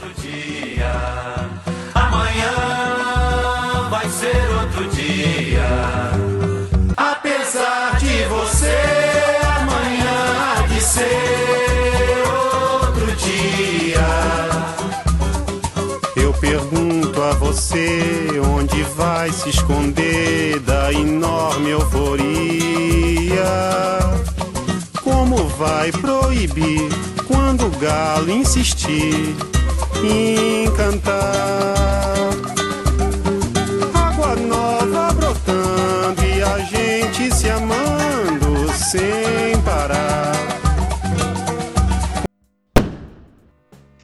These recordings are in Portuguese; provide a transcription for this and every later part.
outro dia. Amanhã vai ser outro dia. Apesar de você, amanhã há de ser outro dia. Eu pergunto a você onde vai se esconder da enorme euforia. Como vai proibir quando o galo insistir em cantar? Água nova brotando e a gente se amando sem parar.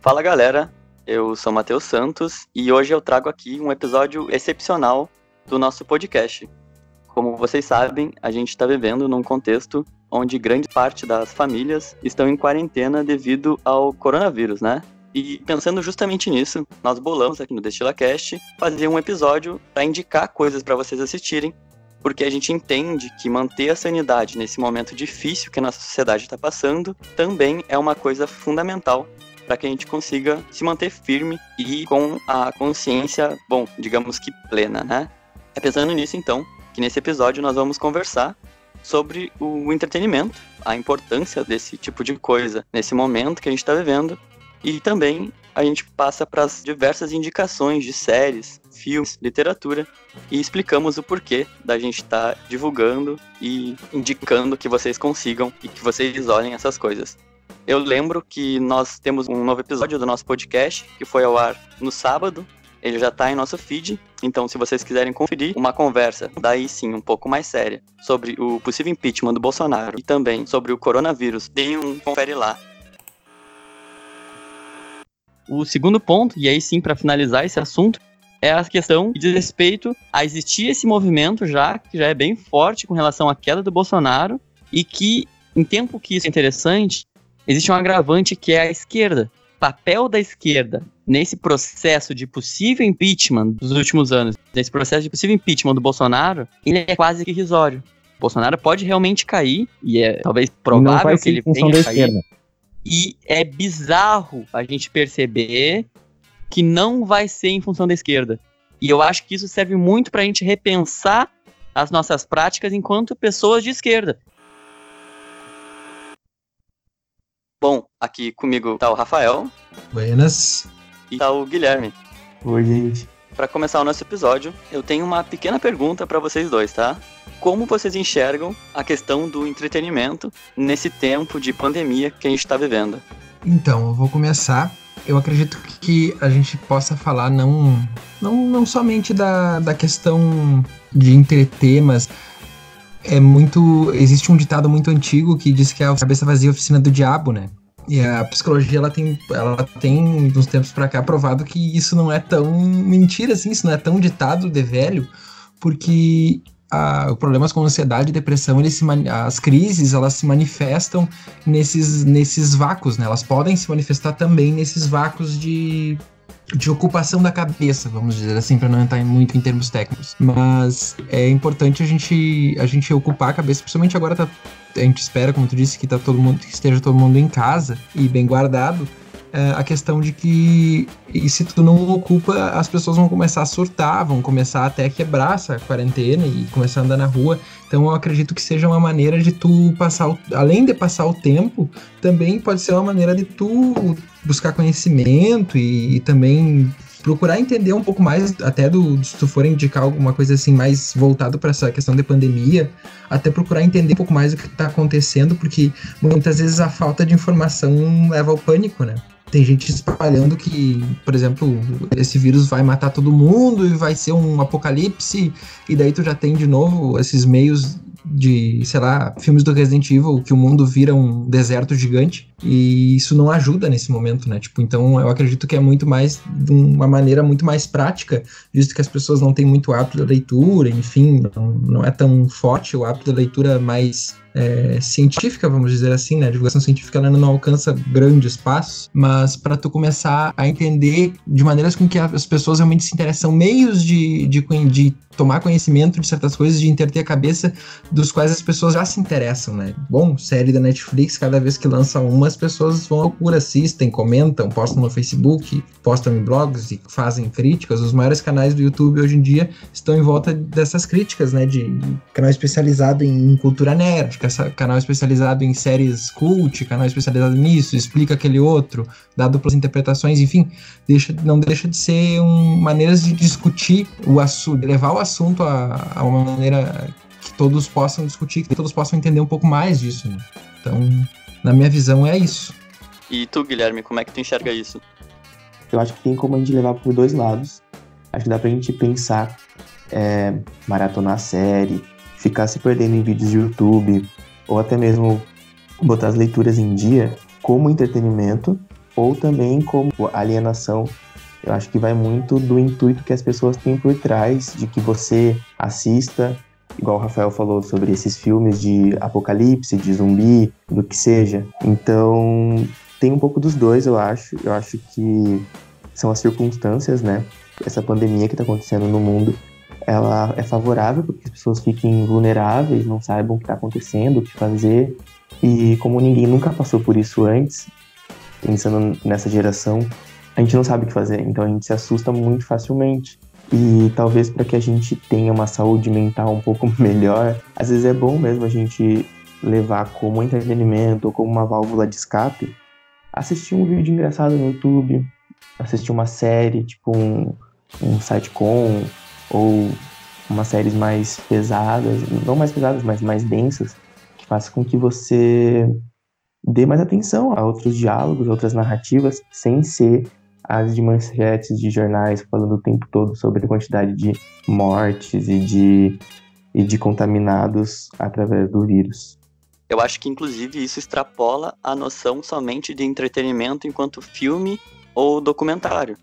Fala galera, eu sou Matheus Santos e hoje eu trago aqui um episódio excepcional do nosso podcast. Como vocês sabem, a gente está vivendo num contexto onde grande parte das famílias estão em quarentena devido ao coronavírus, né? E pensando justamente nisso, nós bolamos aqui no DestilaCast fazer um episódio para indicar coisas para vocês assistirem, porque a gente entende que manter a sanidade nesse momento difícil que a nossa sociedade está passando também é uma coisa fundamental para que a gente consiga se manter firme e com a consciência, bom, digamos que plena, né? É pensando nisso, então, que nesse episódio nós vamos conversar sobre o entretenimento, a importância desse tipo de coisa nesse momento que a gente está vivendo e também a gente passa para as diversas indicações de séries, filmes, literatura e explicamos o porquê da gente estar tá divulgando e indicando que vocês consigam e que vocês olhem essas coisas. Eu lembro que nós temos um novo episódio do nosso podcast que foi ao ar no sábado. Ele já está em nosso feed, então se vocês quiserem conferir uma conversa, daí sim um pouco mais séria, sobre o possível impeachment do Bolsonaro e também sobre o coronavírus, deem um confere lá. O segundo ponto, e aí sim para finalizar esse assunto, é a questão que diz respeito a existir esse movimento já, que já é bem forte com relação à queda do Bolsonaro, e que, em tempo que isso é interessante, existe um agravante que é a esquerda. O papel da esquerda nesse processo de possível impeachment dos últimos anos, nesse processo de possível impeachment do Bolsonaro, ele é quase que irrisório. O Bolsonaro pode realmente cair, e é talvez provável que ele venha cair. E é bizarro a gente perceber que não vai ser em função da esquerda. E eu acho que isso serve muito para a gente repensar as nossas práticas enquanto pessoas de esquerda. Bom, aqui comigo tá o Rafael. Buenas. E tá o Guilherme. Oi, gente. Para começar o nosso episódio, eu tenho uma pequena pergunta para vocês dois, tá? Como vocês enxergam a questão do entretenimento nesse tempo de pandemia que a gente está vivendo? Então, eu vou começar. Eu acredito que a gente possa falar não, não, não somente da, da questão de entreter, mas é muito. Existe um ditado muito antigo que diz que a cabeça vazia é a oficina do diabo, né? E a psicologia ela tem, ela tem, uns tempos para cá, provado que isso não é tão mentira assim, isso não é tão ditado de velho, porque a, problemas com ansiedade e depressão, eles se, as crises, elas se manifestam nesses, nesses vácuos, né? Elas podem se manifestar também nesses vácuos de de ocupação da cabeça, vamos dizer assim, para não entrar muito em termos técnicos. Mas é importante a gente, a gente ocupar a cabeça, principalmente agora tá, a gente espera, como tu disse, que tá todo mundo, que esteja todo mundo em casa e bem guardado. É, a questão de que e se tu não ocupa, as pessoas vão começar a surtar, vão começar até a quebrar essa quarentena e começar a andar na rua. Então eu acredito que seja uma maneira de tu passar, o, além de passar o tempo, também pode ser uma maneira de tu buscar conhecimento e, e também procurar entender um pouco mais, até do, se tu for indicar alguma coisa assim mais voltado para essa questão de pandemia, até procurar entender um pouco mais o que está acontecendo, porque muitas vezes a falta de informação leva ao pânico, né? Tem gente espalhando que, por exemplo, esse vírus vai matar todo mundo e vai ser um apocalipse, e daí tu já tem de novo esses meios de, sei lá, filmes do Resident Evil, que o mundo vira um deserto gigante, e isso não ajuda nesse momento, né? Tipo, então eu acredito que é muito mais de uma maneira muito mais prática, visto que as pessoas não têm muito hábito da leitura, enfim, não, não é tão forte o hábito da leitura mais é, científica, vamos dizer assim, né? A divulgação científica ela não alcança grande espaço, mas para tu começar a entender de maneiras com que as pessoas realmente se interessam, meios de, de, de tomar conhecimento de certas coisas, de interter a cabeça dos quais as pessoas já se interessam, né? Bom, série da Netflix, cada vez que lança uma, as pessoas vão à loucura, assistem, comentam, postam no Facebook, postam em blogs e fazem críticas. Os maiores canais do YouTube hoje em dia estão em volta dessas críticas, né? De canal especializado em cultura nerd, canal especializado em séries cult, canal especializado nisso, explica aquele outro, dá duplas interpretações, enfim, deixa, não deixa de ser um, maneiras de discutir o assunto, levar o a, a, uma maneira que todos possam discutir, que todos possam entender um pouco mais disso. Né? Então, na minha visão, é isso. E tu, Guilherme, como é que tu enxerga isso? Eu acho que tem como a gente levar por dois lados. Acho que dá pra gente pensar, é, maratonar a série, ficar se perdendo em vídeos de YouTube, ou até mesmo botar as leituras em dia como entretenimento, ou também como alienação eu acho que vai muito do intuito que as pessoas têm por trás de que você assista, igual o Rafael falou sobre esses filmes de apocalipse, de zumbi, do que seja. Então, tem um pouco dos dois, eu acho. Eu acho que são as circunstâncias, né? Essa pandemia que está acontecendo no mundo, ela é favorável porque as pessoas fiquem vulneráveis, não saibam o que está acontecendo, o que fazer. E como ninguém nunca passou por isso antes, pensando nessa geração, a gente não sabe o que fazer, então a gente se assusta muito facilmente. E talvez para que a gente tenha uma saúde mental um pouco melhor, às vezes é bom mesmo a gente levar como entretenimento ou como uma válvula de escape, assistir um vídeo engraçado no YouTube, assistir uma série, tipo um, um sitcom ou umas séries mais pesadas, não mais pesadas, mas mais densas, que faça com que você dê mais atenção a outros diálogos, outras narrativas, sem ser as de manchetes de jornais falando o tempo todo sobre a quantidade de mortes e de, e de contaminados através do vírus. Eu acho que, inclusive, isso extrapola a noção somente de entretenimento enquanto filme ou documentário.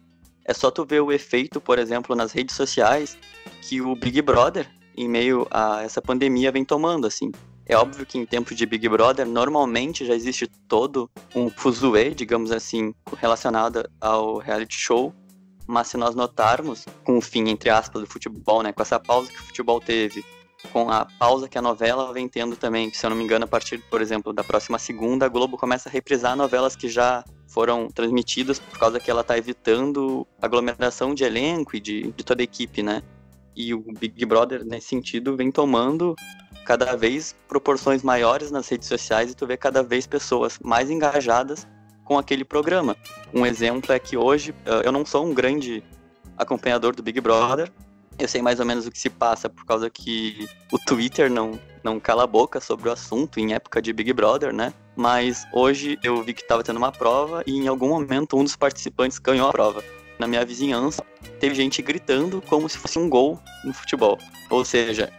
É só tu ver o efeito, por exemplo, nas redes sociais que o Big Brother, em meio a essa pandemia, vem tomando, assim. É óbvio que em tempos de Big Brother, normalmente já existe todo um fuzuê, digamos assim, relacionado ao reality show. Mas se nós notarmos, com o fim, entre aspas, do futebol, né, com essa pausa que o futebol teve, com a pausa que a novela vem tendo também, se eu não me engano, a partir, por exemplo, da próxima segunda, a Globo começa a reprisar novelas que já foram transmitidas por causa que ela está evitando aglomeração de elenco e de, de toda a equipe, né? E o Big Brother, nesse sentido, vem tomando cada vez proporções maiores nas redes sociais e tu vê cada vez pessoas mais engajadas com aquele programa. Um exemplo é que hoje eu não sou um grande acompanhador do Big Brother. Eu sei mais ou menos o que se passa por causa que o Twitter não, não cala a boca sobre o assunto em época de Big Brother, né? Mas hoje eu vi que estava tendo uma prova e em algum momento um dos participantes ganhou a prova. Na minha vizinhança, teve gente gritando como se fosse um gol no futebol. Ou seja,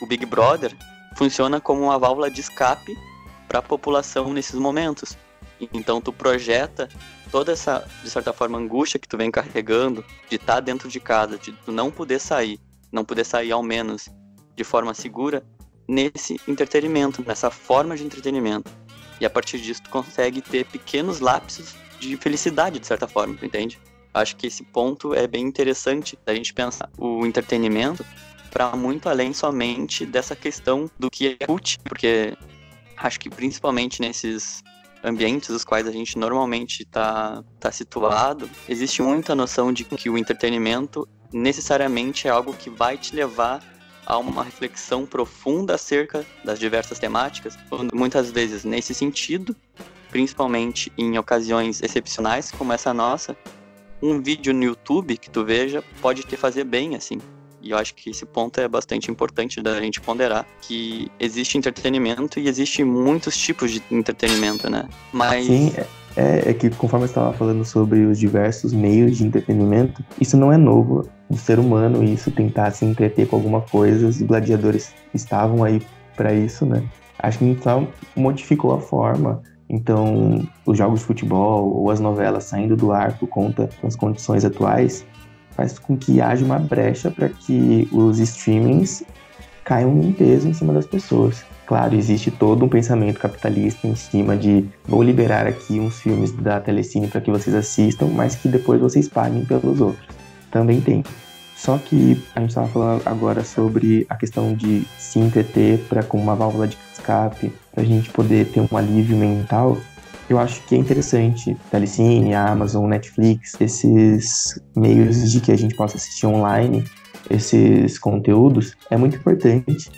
o Big Brother funciona como uma válvula de escape para a população nesses momentos. Então tu projeta toda essa, de certa forma, angústia que tu vem carregando de estar tá dentro de casa, de tu não poder sair, não poder sair ao menos de forma segura nesse entretenimento, nessa forma de entretenimento. E a partir disso tu consegue ter pequenos lapsos de felicidade, de certa forma, tu entende? Acho que esse ponto é bem interessante da gente pensar. O entretenimento para muito além somente dessa questão do que é cult, porque acho que principalmente nesses ambientes os quais a gente normalmente está tá situado, existe muita noção de que o entretenimento necessariamente é algo que vai te levar a uma reflexão profunda acerca das diversas temáticas, muitas vezes nesse sentido, principalmente em ocasiões excepcionais como essa nossa, um vídeo no YouTube que tu veja pode te fazer bem assim. E eu acho que esse ponto é bastante importante da gente ponderar, que existe entretenimento e existe muitos tipos de entretenimento, né? Mas... Sim, é, é que conforme eu estava falando sobre os diversos meios de entretenimento, isso não é novo do ser humano, isso tentar se entreter com alguma coisa, os gladiadores estavam aí para isso, né? Acho que então modificou a forma, então, os jogos de futebol ou as novelas saindo do ar por conta das condições atuais faz com que haja uma brecha para que os streamings caiam em peso em cima das pessoas. Claro, existe todo um pensamento capitalista em cima de vou liberar aqui uns filmes da Telecine para que vocês assistam, mas que depois vocês paguem pelos outros. Também tem. Só que a gente estava falando agora sobre a questão de se entreter para com uma válvula de escape, para a gente poder ter um alívio mental. Eu acho que é interessante Telecine, Amazon, Netflix, esses meios de que a gente possa assistir online esses conteúdos é muito importante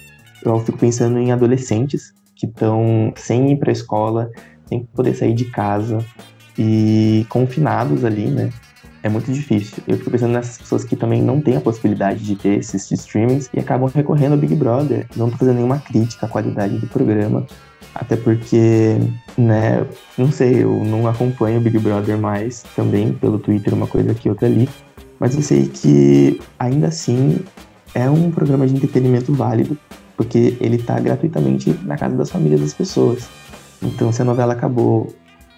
eu fico pensando em adolescentes que estão sem ir para a escola, sem poder sair de casa e confinados ali, né? É muito difícil. Eu fico pensando nessas pessoas que também não têm a possibilidade de ter esses streamings e acabam recorrendo ao Big Brother. Não tô fazendo nenhuma crítica à qualidade do programa, até porque, né, não sei, eu não acompanho o Big Brother mais também pelo Twitter, uma coisa aqui, outra ali. Mas eu sei que ainda assim é um programa de entretenimento válido porque ele está gratuitamente na casa das famílias das pessoas. Então, se a novela acabou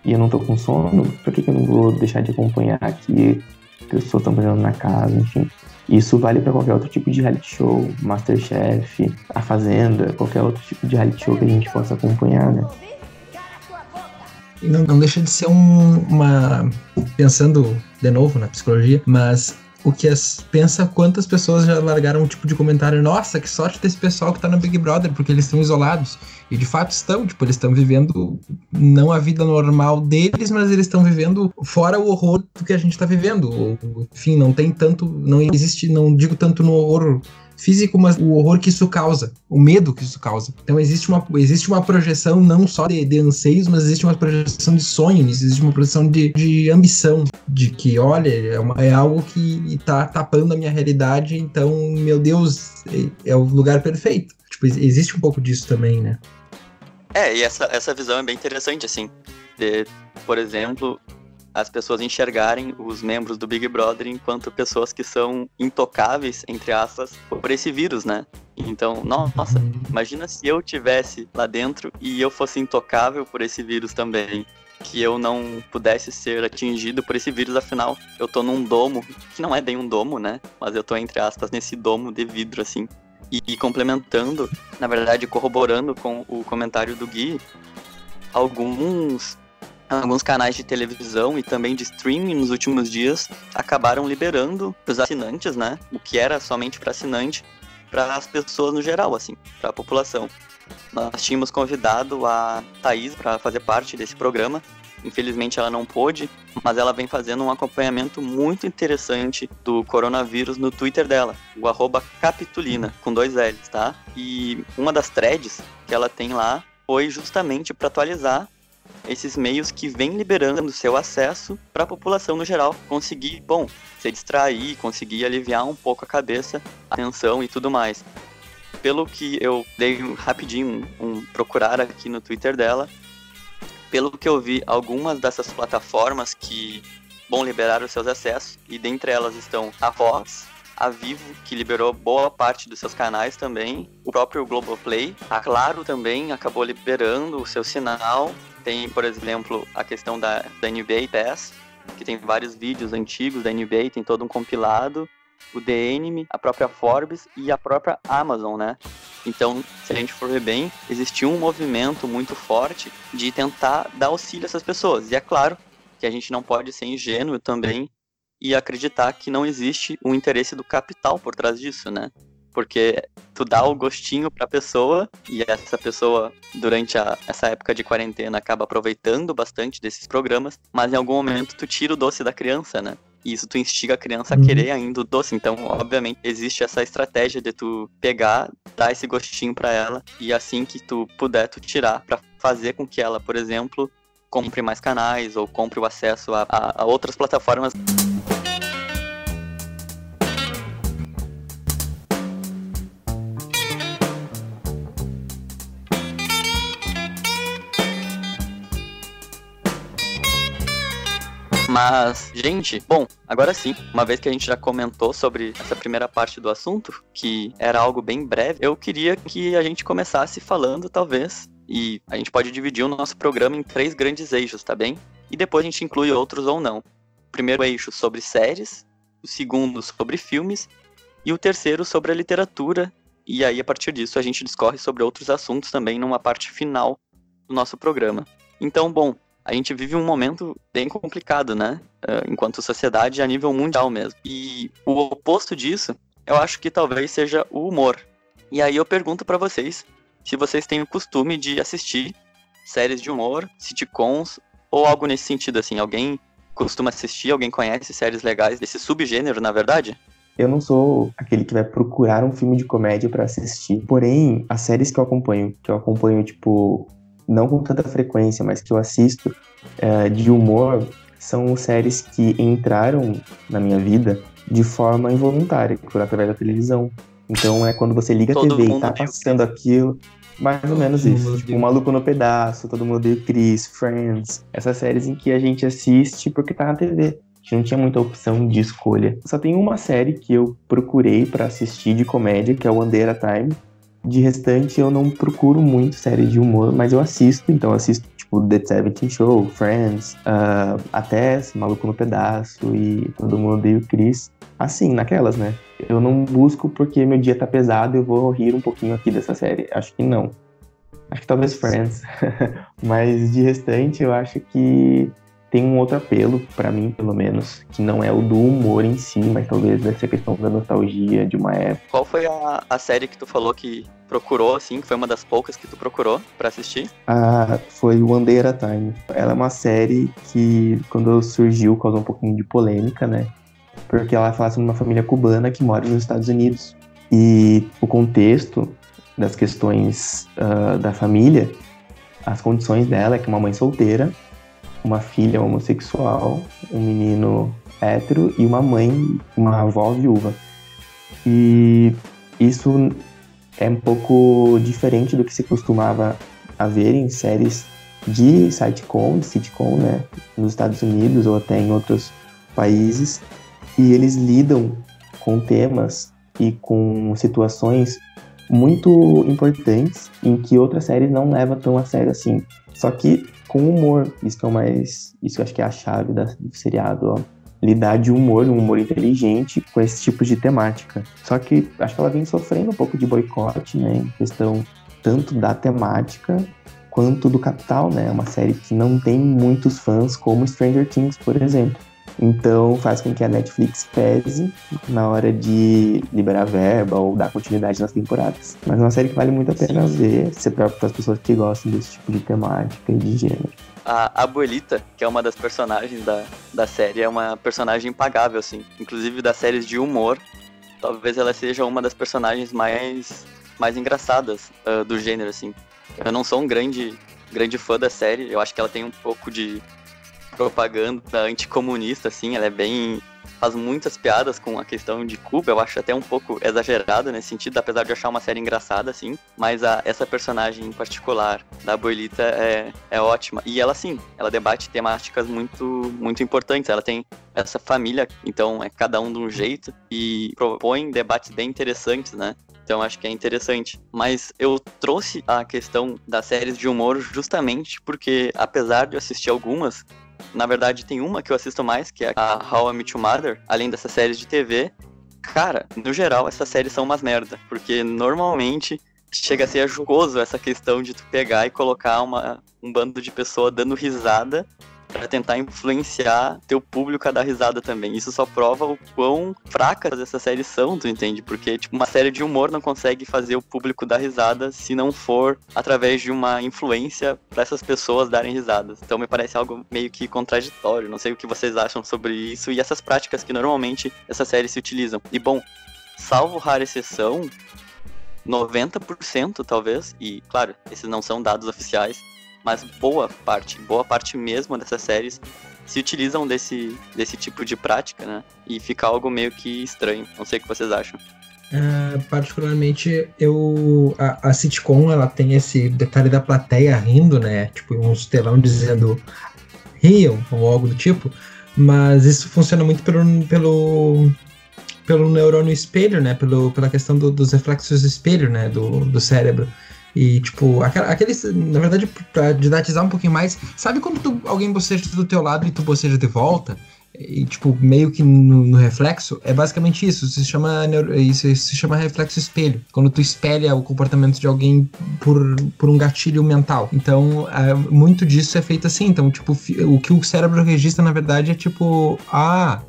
e eu não tô com sono, por que, que eu não vou deixar de acompanhar aqui? Pessoas estão fazendo na casa, enfim. Isso vale para qualquer outro tipo de reality show, Masterchef, A Fazenda, qualquer outro tipo de reality show que a gente possa acompanhar, né? Não, não deixa de ser um, uma. Pensando de novo na psicologia, mas o que as, pensa quantas pessoas já largaram um tipo de comentário, nossa, que sorte desse pessoal que tá no Big Brother, porque eles estão isolados. E de fato estão, tipo, eles estão vivendo não a vida normal deles, mas eles estão vivendo fora o horror do que a gente tá vivendo. Enfim, não tem tanto, não existe, não digo tanto no horror físico, mas o horror que isso causa, o medo que isso causa. Então existe uma, existe uma projeção não só de, de anseios, mas existe uma projeção de sonhos, existe uma projeção de, de ambição, de que, olha, é, uma, é algo que está tapando a minha realidade, então, meu Deus, é, é o lugar perfeito. Tipo, existe um pouco disso também, né? É, e essa, essa visão é bem interessante, assim. De, por exemplo, as pessoas enxergarem os membros do Big Brother enquanto pessoas que são intocáveis, entre aspas, por esse vírus, né? Então, nossa, imagina se eu tivesse lá dentro e eu fosse intocável por esse vírus também. Que eu não pudesse ser atingido por esse vírus, afinal, eu tô num domo, que não é bem um domo, né? Mas eu tô, entre aspas, nesse domo de vidro, assim. E, e complementando, na verdade, corroborando com o comentário do Gui, alguns alguns canais de televisão e também de streaming nos últimos dias acabaram liberando os assinantes, né? O que era somente para assinante, para as pessoas no geral, assim, para a população. Nós tínhamos convidado a Thaís para fazer parte desse programa. Infelizmente ela não pôde, mas ela vem fazendo um acompanhamento muito interessante do coronavírus no Twitter dela, o arroba Capitulina, com dois L's, tá? E uma das threads que ela tem lá foi justamente para atualizar esses meios que vêm liberando seu acesso para a população no geral conseguir, bom, se distrair, conseguir aliviar um pouco a cabeça, a tensão e tudo mais. Pelo que eu dei rapidinho um, um procurar aqui no Twitter dela, pelo que eu vi, algumas dessas plataformas que vão liberar os seus acessos, e dentre elas estão a Vox, a Vivo, que liberou boa parte dos seus canais também, o próprio Globoplay, a Claro também acabou liberando o seu sinal, tem, por exemplo, a questão da, da NBA Pass, que tem vários vídeos antigos da NBA, tem todo um compilado. O The Anime, a própria Forbes e a própria Amazon, né? Então, se a gente for ver bem, existiu um movimento muito forte de tentar dar auxílio a essas pessoas. E é claro que a gente não pode ser ingênuo também e acreditar que não existe um interesse do capital por trás disso, né? porque tu dá o gostinho pra pessoa e essa pessoa, durante a, essa época de quarentena, acaba aproveitando bastante desses programas, mas em algum momento tu tira o doce da criança, né? E isso tu instiga a criança a uhum. querer ainda o doce. Então, obviamente, existe essa estratégia de tu pegar, dar esse gostinho para ela e assim que tu puder, tu tirar para fazer com que ela, por exemplo, compre mais canais ou compre o acesso a, a, a outras plataformas. Mas, gente, bom, agora sim, uma vez que a gente já comentou sobre essa primeira parte do assunto, que era algo bem breve, eu queria que a gente começasse falando, talvez, e a gente pode dividir o nosso programa em três grandes eixos, tá bem? E depois a gente inclui outros ou não. O primeiro eixo sobre séries, o segundo sobre filmes e o terceiro sobre a literatura e aí a partir disso a gente discorre sobre outros assuntos também numa parte final do nosso programa. Então, bom, a gente vive um momento bem complicado, né? Uh, enquanto sociedade a nível mundial mesmo. E o oposto disso, eu acho que talvez seja o humor. E aí eu pergunto para vocês se vocês têm o costume de assistir séries de humor, sitcoms ou algo nesse sentido assim. Alguém costuma assistir, alguém conhece séries legais desse subgênero, na verdade? Eu não sou aquele que vai procurar um filme de comédia para assistir. Porém, as séries que eu acompanho, que eu acompanho, tipo, não com tanta frequência, mas que eu assisto é, de humor, são séries que entraram na minha vida de forma involuntária, por através da televisão. Então é quando você liga a TV e tá passando aquilo, mais ou menos isso. Tipo, um Maluco no Pedaço, Todo Mundo Odeia Chris, Friends. Essas séries em que a gente assiste porque tá na TV. A gente não tinha muita opção de escolha. Só tem uma série que eu procurei para assistir de comédia, que é o One Time. De restante, eu não procuro muito séries de humor, mas eu assisto. Então, assisto, tipo, The Seventeen Show, Friends, uh, até Maluco no Pedaço e Todo Mundo Odeia o Chris. Assim, naquelas, né? Eu não busco porque meu dia tá pesado eu vou rir um pouquinho aqui dessa série. Acho que não. Acho que talvez Friends. mas de restante, eu acho que tem um outro apelo, para mim, pelo menos, que não é o do humor em si, mas talvez dessa questão da nostalgia de uma época. Qual foi a, a série que tu falou que procurou, assim, que foi uma das poucas que tu procurou para assistir? Ah, foi One Day at a Time. Ela é uma série que, quando surgiu, causou um pouquinho de polêmica, né? Porque ela fala sobre uma família cubana que mora nos Estados Unidos. E o contexto das questões uh, da família, as condições dela é que é uma mãe solteira uma filha homossexual, um menino hétero e uma mãe, uma avó viúva. E isso é um pouco diferente do que se costumava a ver em séries de sitcom, de sitcom, né, nos Estados Unidos ou até em outros países, e eles lidam com temas e com situações muito importantes em que outras séries não levam tão a sério assim. Só que com humor. Isso que é o mais. Isso eu acho que é a chave da, do seriado, ó. Lidar de humor, um humor inteligente com esse tipo de temática. Só que acho que ela vem sofrendo um pouco de boicote, né? Em questão tanto da temática quanto do capital, né? Uma série que não tem muitos fãs como Stranger Things, por exemplo. Então faz com que a Netflix pese na hora de liberar verba ou dar continuidade nas temporadas. Mas é uma série que vale muito a pena Sim. ver, ser próprio para as pessoas que gostam desse tipo de temática e de gênero. A Abuelita, que é uma das personagens da, da série, é uma personagem impagável, assim. Inclusive das séries de humor, talvez ela seja uma das personagens mais, mais engraçadas uh, do gênero, assim. Eu não sou um grande, grande fã da série, eu acho que ela tem um pouco de propaganda anticomunista, assim, ela é bem. faz muitas piadas com a questão de Cuba, eu acho até um pouco exagerado nesse sentido, apesar de achar uma série engraçada, assim, mas a, essa personagem em particular da Abuelita é, é ótima. E ela, sim, ela debate temáticas muito, muito importantes. Ela tem essa família, então é cada um de um jeito, e propõe debates bem interessantes, né? Então acho que é interessante. Mas eu trouxe a questão das séries de humor justamente porque, apesar de eu assistir algumas, na verdade, tem uma que eu assisto mais, que é a How I Met Your Mother, além dessas séries de TV. Cara, no geral, essas séries são umas merda, porque normalmente chega a ser jocoso essa questão de tu pegar e colocar uma, um bando de pessoas dando risada para tentar influenciar teu público a dar risada também. Isso só prova o quão fracas essas séries são, tu entende? Porque, tipo, uma série de humor não consegue fazer o público dar risada se não for através de uma influência para essas pessoas darem risadas. Então me parece algo meio que contraditório. Não sei o que vocês acham sobre isso e essas práticas que normalmente essas séries se utilizam. E bom, salvo rara exceção, 90% talvez, e claro, esses não são dados oficiais, mas boa parte, boa parte mesmo dessas séries se utilizam desse, desse tipo de prática, né? E fica algo meio que estranho. Não sei o que vocês acham. Uh, particularmente, eu a, a, sitcom ela tem esse detalhe da plateia rindo, né? Tipo, um telão dizendo riam ou algo do tipo. Mas isso funciona muito pelo, pelo, pelo neurônio espelho, né? Pelo, pela questão do, dos reflexos espelho, né? Do, do cérebro. E, tipo, aqueles. Na verdade, pra didatizar um pouquinho mais, sabe quando tu, alguém boceja do teu lado e tu boceja de volta? e, tipo, meio que no, no, reflexo, é basicamente isso. Isso se, chama, isso se chama reflexo espelho. Quando tu espelha o comportamento de alguém por, por um gatilho mental. Então, é, muito disso é feito assim. Então, tipo, o que o cérebro registra, na verdade, é tipo, ah,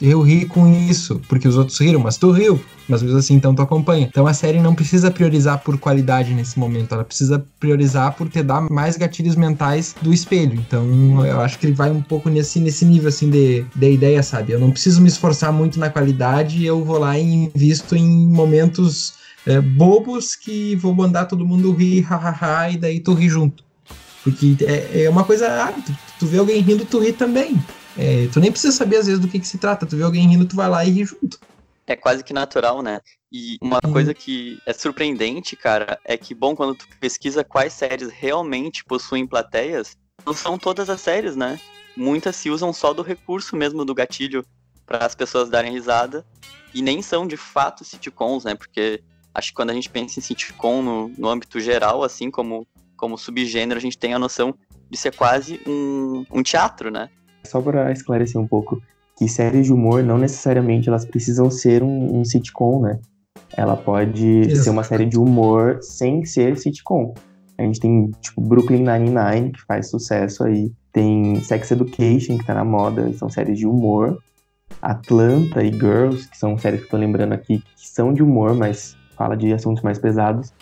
eu ri com isso, porque os outros riram, mas tu riu, mas mesmo assim, então tu acompanha. Então a série não precisa priorizar por qualidade nesse momento, ela precisa priorizar por te dar mais gatilhos mentais do espelho. Então eu acho que ele vai um pouco nesse, nesse nível assim de, de ideia, sabe? Eu não preciso me esforçar muito na qualidade, eu vou lá e invisto em momentos é, bobos que vou mandar todo mundo rir, hahaha, e daí tu ri junto. Porque é, é uma coisa, ah, tu, tu vê alguém rindo, tu ri também. É, tu nem precisa saber às vezes do que, que se trata. Tu vê alguém rindo, tu vai lá e ri junto. É quase que natural, né? E uma hum. coisa que é surpreendente, cara, é que, bom, quando tu pesquisa quais séries realmente possuem plateias, não são todas as séries, né? Muitas se usam só do recurso mesmo do gatilho para as pessoas darem risada. E nem são de fato sitcoms, né? Porque acho que quando a gente pensa em sitcom no, no âmbito geral, assim como, como subgênero, a gente tem a noção de ser quase um, um teatro, né? Só para esclarecer um pouco, que séries de humor não necessariamente elas precisam ser um, um sitcom, né? Ela pode Exato. ser uma série de humor sem ser sitcom. A gente tem, tipo, Brooklyn Nine-Nine, que faz sucesso aí. Tem Sex Education, que tá na moda, são séries de humor. Atlanta e Girls, que são séries que eu tô lembrando aqui, que são de humor, mas fala de assuntos mais pesados,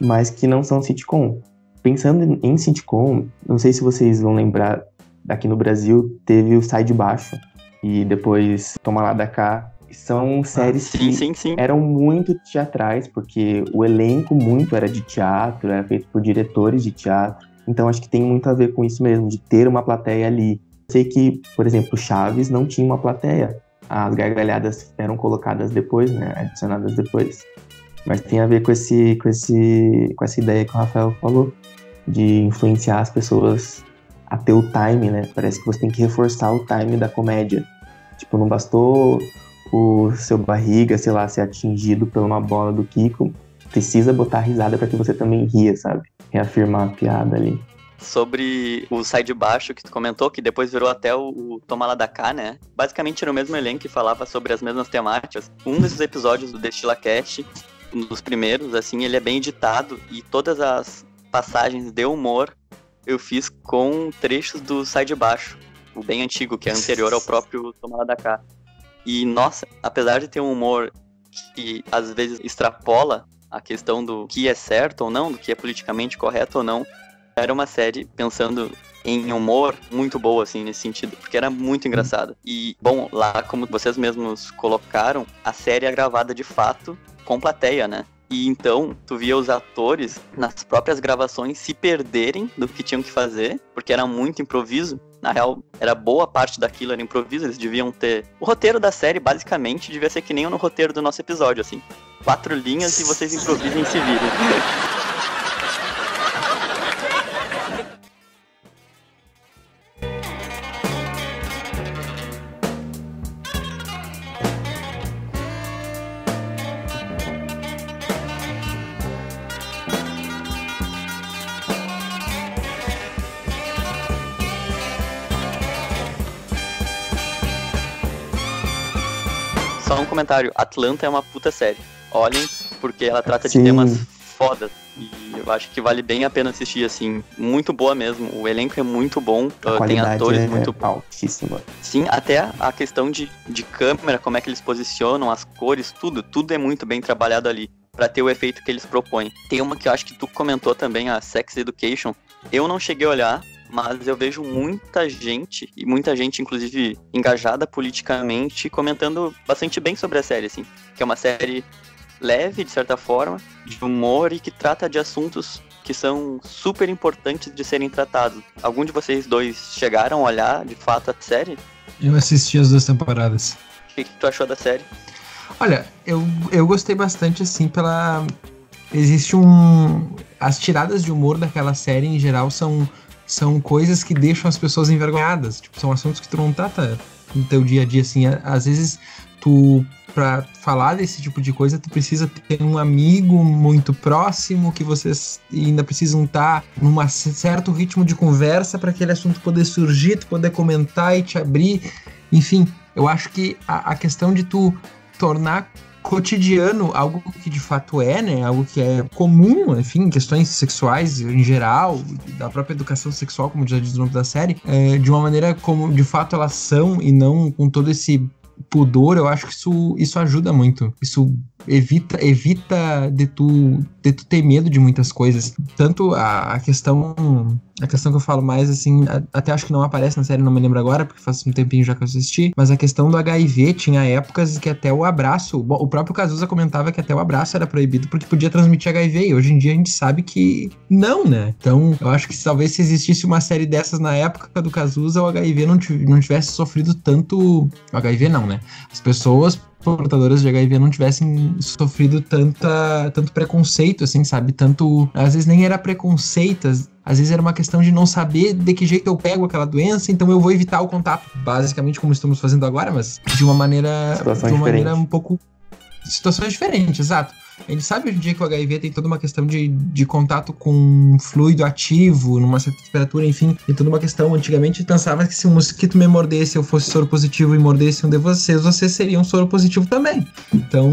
mas que não são sitcom. Pensando em sitcom, não sei se vocês vão lembrar Aqui no Brasil teve o Sai de Baixo e depois Toma Lá da Cá. São séries ah, sim, que sim, sim. eram muito teatrais, porque o elenco muito era de teatro, era feito por diretores de teatro. Então acho que tem muito a ver com isso mesmo, de ter uma plateia ali. Sei que, por exemplo, Chaves não tinha uma plateia. As gargalhadas eram colocadas depois, né? Adicionadas depois. Mas tem a ver com, esse, com, esse, com essa ideia que o Rafael falou, de influenciar as pessoas a ter o time, né? Parece que você tem que reforçar o time da comédia. Tipo, não bastou o seu barriga, sei lá, ser atingido por uma bola do Kiko. Precisa botar risada para que você também ria, sabe? Reafirmar a piada ali. Sobre o Sai de Baixo que tu comentou, que depois virou até o, o Toma Lá da Cá, né? Basicamente era o mesmo elenco que falava sobre as mesmas temáticas. Um desses episódios do Destila Cast, um dos primeiros, assim, ele é bem editado e todas as passagens de humor eu fiz com trechos do Sai de Baixo, o bem antigo, que é anterior ao próprio Tomada da Cá. E, nossa, apesar de ter um humor que às vezes extrapola a questão do que é certo ou não, do que é politicamente correto ou não, era uma série pensando em humor muito boa, assim, nesse sentido, porque era muito engraçada. E, bom, lá, como vocês mesmos colocaram, a série é gravada de fato com plateia, né? E então, tu via os atores nas próprias gravações se perderem do que tinham que fazer, porque era muito improviso. Na real, era boa parte daquilo era improviso, eles deviam ter. O roteiro da série, basicamente, devia ser que nem no roteiro do nosso episódio, assim. Quatro linhas e vocês improvisem e se virem. comentário: Atlanta é uma puta série. Olhem, porque ela trata Sim. de temas fodas. E eu acho que vale bem a pena assistir, assim. Muito boa mesmo. O elenco é muito bom. Uh, tem atores é muito altíssima. Sim, até a questão de, de câmera, como é que eles posicionam, as cores, tudo. Tudo é muito bem trabalhado ali. para ter o efeito que eles propõem. Tem uma que eu acho que tu comentou também, a Sex Education. Eu não cheguei a olhar, mas eu vejo muita gente, e muita gente, inclusive, engajada politicamente, comentando bastante bem sobre a série, assim. Que é uma série leve, de certa forma, de humor e que trata de assuntos que são super importantes de serem tratados. Algum de vocês dois chegaram a olhar, de fato, a série? Eu assisti as duas temporadas. O que, que tu achou da série? Olha, eu, eu gostei bastante, assim, pela... Existe um... As tiradas de humor daquela série, em geral, são são coisas que deixam as pessoas envergonhadas. Tipo, são assuntos que tu não trata no teu dia a dia, assim. Às vezes, tu, pra falar desse tipo de coisa, tu precisa ter um amigo muito próximo, que vocês ainda precisam estar tá num certo ritmo de conversa para aquele assunto poder surgir, tu poder comentar e te abrir. Enfim, eu acho que a, a questão de tu tornar cotidiano algo que de fato é, né? Algo que é comum, enfim, questões sexuais em geral, da própria educação sexual, como já diz o nome da série, é, de uma maneira como de fato elas são e não com todo esse pudor, eu acho que isso, isso ajuda muito. Isso evita evita de tu, de tu ter medo de muitas coisas. Tanto a, a questão a questão que eu falo mais, assim, até acho que não aparece na série, não me lembro agora, porque faz um tempinho já que eu assisti, mas a questão do HIV tinha épocas que até o abraço, o próprio Cazuza comentava que até o abraço era proibido porque podia transmitir HIV, e hoje em dia a gente sabe que não, né? Então, eu acho que talvez se existisse uma série dessas na época do Cazuza, o HIV não, não tivesse sofrido tanto... O HIV não, né? As pessoas portadoras de HIV não tivessem sofrido tanta, tanto preconceito, assim, sabe? Tanto. Às vezes nem era preconceito, às vezes era uma questão de não saber de que jeito eu pego aquela doença, então eu vou evitar o contato. Basicamente, como estamos fazendo agora, mas de uma maneira. Situação de uma diferente. maneira um pouco. Situações diferentes, exato. Gente sabe hoje em dia que o HIV tem toda uma questão de, de contato com fluido ativo, numa certa temperatura, enfim, e toda uma questão. Antigamente pensava que se um mosquito me mordesse, eu fosse soro positivo e mordesse um de vocês, vocês seriam soro positivo também. Então,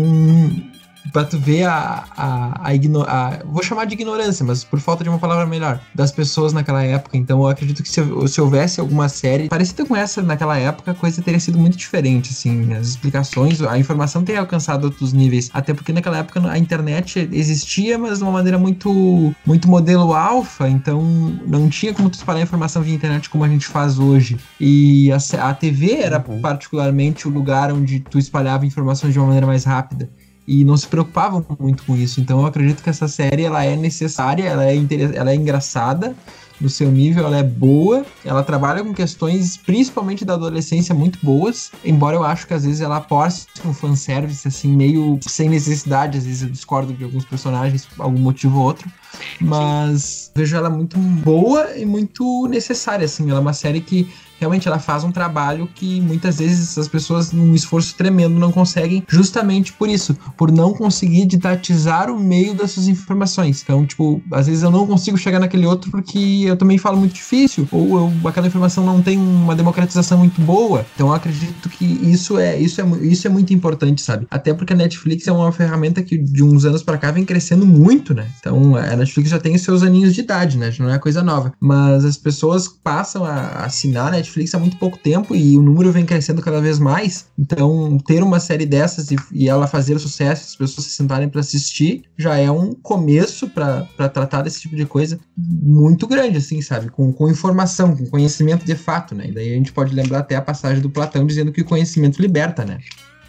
pra tu ver a, a, a, igno a, Vou chamar de ignorância, mas por falta de uma palavra melhor, das pessoas naquela época. Então eu acredito que se, se houvesse alguma série parecida com essa naquela época, a coisa teria sido muito diferente, assim. As explicações, a informação teria alcançado outros níveis. Até porque naquela época a internet existia, mas de uma maneira muito, muito modelo alfa, então não tinha como tu espalhar informação via internet como a gente faz hoje. E a, a TV era Uhum. particularmente o lugar onde tu espalhava informações de uma maneira mais rápida e não se preocupavam muito com isso. Então eu acredito que essa série ela é necessária, ela é, ela é engraçada no seu nível, ela é boa, ela trabalha com questões, principalmente da adolescência, muito boas, embora eu acho que às vezes ela possa um fanservice, assim, meio sem necessidade, às vezes eu discordo de alguns personagens, por algum motivo ou outro, mas vejo ela muito boa e muito necessária, assim, ela é uma série que realmente ela faz um trabalho que muitas vezes as pessoas, num esforço tremendo, não conseguem, justamente por isso, por não conseguir didatizar o meio dessas informações. Então, tipo, às vezes eu não consigo chegar naquele outro porque eu também falo muito difícil, ou eu, aquela informação não tem uma democratização muito boa. Então, eu acredito que isso é, isso é, isso é muito importante, sabe? Até porque a Netflix é uma ferramenta que de uns anos pra cá vem crescendo muito, né? Então, a Netflix já tem os seus aninhos de idade, né? Já não é coisa nova. Mas as pessoas passam a assinar a Netflix há muito pouco tempo e o número vem crescendo cada vez mais. Então, ter uma série dessas e, e ela fazer sucesso, as pessoas se sentarem pra assistir, já é um começo pra tratar desse tipo de coisa muito grande, assim, sabe? Com, com informação, com conhecimento de fato, né? E daí a gente pode lembrar até a passagem do Platão dizendo que o conhecimento liberta, né?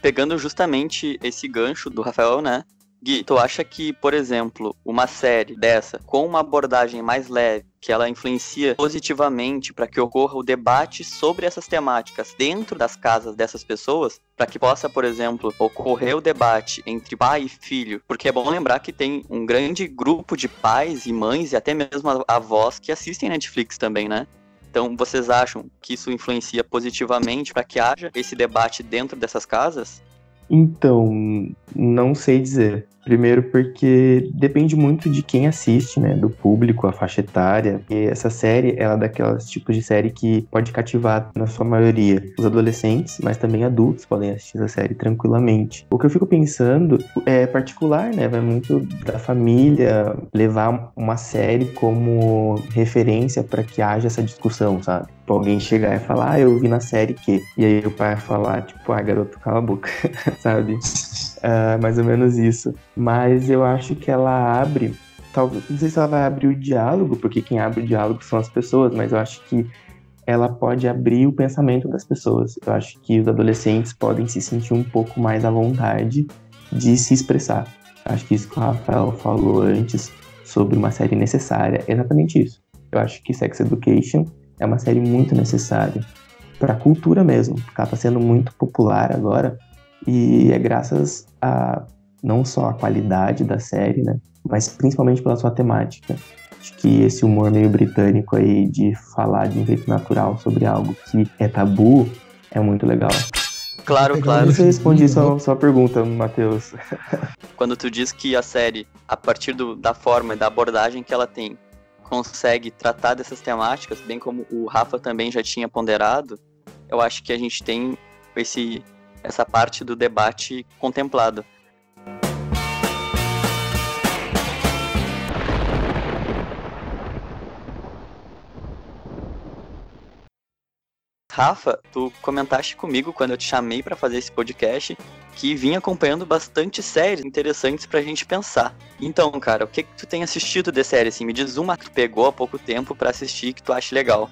Pegando justamente esse gancho do Rafael, né? Gui, tu acha que, por exemplo, uma série dessa, com uma abordagem mais leve, que ela influencia positivamente para que ocorra o debate sobre essas temáticas dentro das casas dessas pessoas, para que possa, por exemplo, ocorrer o debate entre pai e filho, porque é bom lembrar que tem um grande grupo de pais e mães e até mesmo avós que assistem Netflix também, né? Então, vocês acham que isso influencia positivamente para que haja esse debate dentro dessas casas? Então, não sei dizer. Primeiro porque depende muito de quem assiste, né? Do público, a faixa etária. E essa série, ela é daquelas tipos de série que pode cativar, na sua maioria, os adolescentes, mas também adultos podem assistir essa série tranquilamente. O que eu fico pensando é particular, né? Vai muito da família levar uma série como referência para que haja essa discussão, sabe? Tipo, alguém chegar e falar, ah, eu vi na série que. E aí o pai falar, tipo, ah, garoto, cala a boca, sabe? Ah, mais ou menos isso. Mas eu acho que ela abre. Talvez, não sei se ela vai abrir o diálogo, porque quem abre o diálogo são as pessoas, mas eu acho que ela pode abrir o pensamento das pessoas. Eu acho que os adolescentes podem se sentir um pouco mais à vontade de se expressar. Acho que isso que o Rafael falou antes sobre uma série necessária é exatamente isso. Eu acho que Sex Education é uma série muito necessária para a cultura mesmo, porque ela está sendo muito popular agora e é graças a não só a qualidade da série, né, mas principalmente pela sua temática. Acho que esse humor meio britânico aí de falar de um jeito natural sobre algo que é tabu é muito legal. Claro, Pegar claro. Eu respondi sua, sua pergunta, Matheus. Quando tu diz que a série, a partir do- da forma e da abordagem que ela tem, consegue tratar dessas temáticas, bem como o Rafa também já tinha ponderado, eu acho que a gente tem esse, essa parte do debate contemplado. Rafa, tu comentaste comigo quando eu te chamei para fazer esse podcast que vinha acompanhando bastante séries interessantes pra gente pensar. Então, cara, o que que tu tem assistido de série assim? Me diz uma que tu pegou há pouco tempo para assistir que tu acha legal.